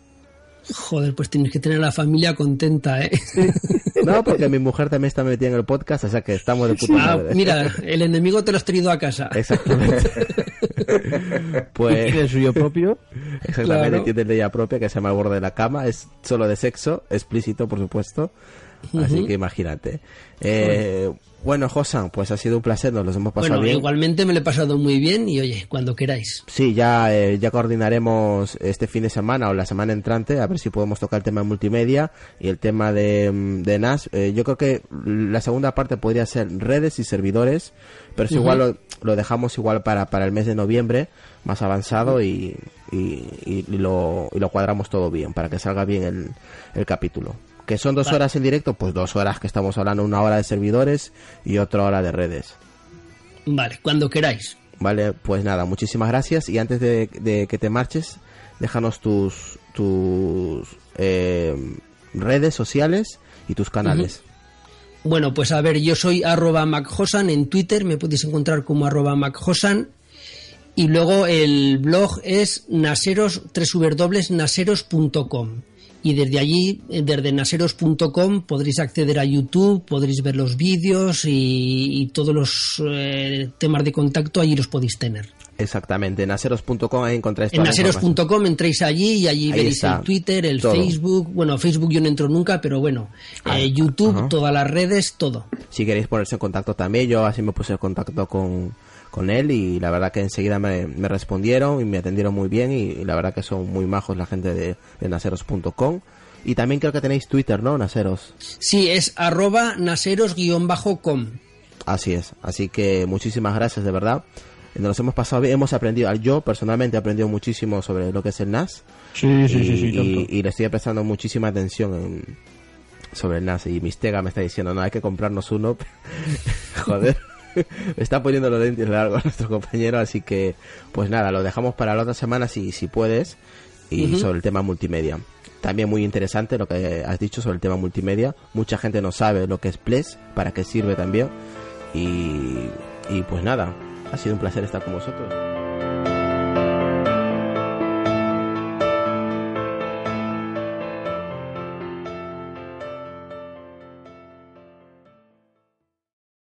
Joder, pues tienes que tener a la familia contenta, ¿eh? No, porque mi mujer también está metida en el podcast, o sea que estamos de puta Ah, madre. mira, el enemigo te lo has traído a casa. Exactamente. pues Tiene el suyo propio. exactamente Claro. tiene ley propia que se llama el borde de la cama, es solo de sexo, explícito por supuesto. Así que imagínate. Eh, bueno, Josan, pues ha sido un placer, nos los hemos pasado Bueno, bien. igualmente me lo he pasado muy bien y oye, cuando queráis. Sí, ya, eh, ya coordinaremos este fin de semana o la semana entrante a ver si podemos tocar el tema de multimedia y el tema de, mm, de NAS. Eh, yo creo que la segunda parte podría ser redes y servidores, pero eso igual lo, lo dejamos igual para, para el mes de noviembre, más avanzado y, y, y- y lo, y lo cuadramos todo bien para que salga bien el, el capítulo. Que son dos Vale. horas en directo, pues dos horas que estamos hablando, una hora de servidores y otra hora de redes. Vale, cuando queráis. Vale, pues nada, muchísimas gracias. Y antes de, de que te marches, déjanos tus, tus eh, redes sociales y tus canales. Bueno, pues a ver, yo soy arroba macjosan en Twitter, me podéis encontrar como arroba macjosan. Y luego el blog es naseros, www.naseros.com. Y desde allí, eh, desde naseros.com, podréis acceder a YouTube, podréis ver los vídeos y, y todos los eh, temas de contacto allí los podéis tener. Exactamente, en aseros.com ahí encontráis En naseros.com entréis allí y allí Ahí veréis está, el Twitter, el todo. Facebook. Bueno, Facebook yo no entro nunca, pero bueno, Ah, eh, YouTube, ajá. todas las redes, todo. Si queréis ponerse en contacto también, yo así me puse en contacto con, con él y la verdad que enseguida me, me respondieron y me atendieron muy bien y, y la verdad que son muy majos la gente de, de naseros.com. Y también creo que tenéis Twitter, ¿no? Naseros. Sí, es arroba naseros-com. Así es. Así que muchísimas gracias, de verdad. Nos hemos pasado bien, hemos aprendido, yo personalmente he aprendido muchísimo sobre lo que es el NAS Sí, sí, y, sí, sí, y- le estoy prestando muchísima atención en- sobre el NAS y Mistega me está diciendo, no, hay que comprarnos uno. Joder, está poniendo los lentes largos nuestro compañero, así que pues nada, lo dejamos para la otra semana si, si puedes y sobre el tema multimedia. También muy interesante lo que has dicho sobre el tema multimedia. Mucha gente no sabe lo que es Ples, para qué sirve también. Y, y pues nada, ha sido un placer estar con vosotros.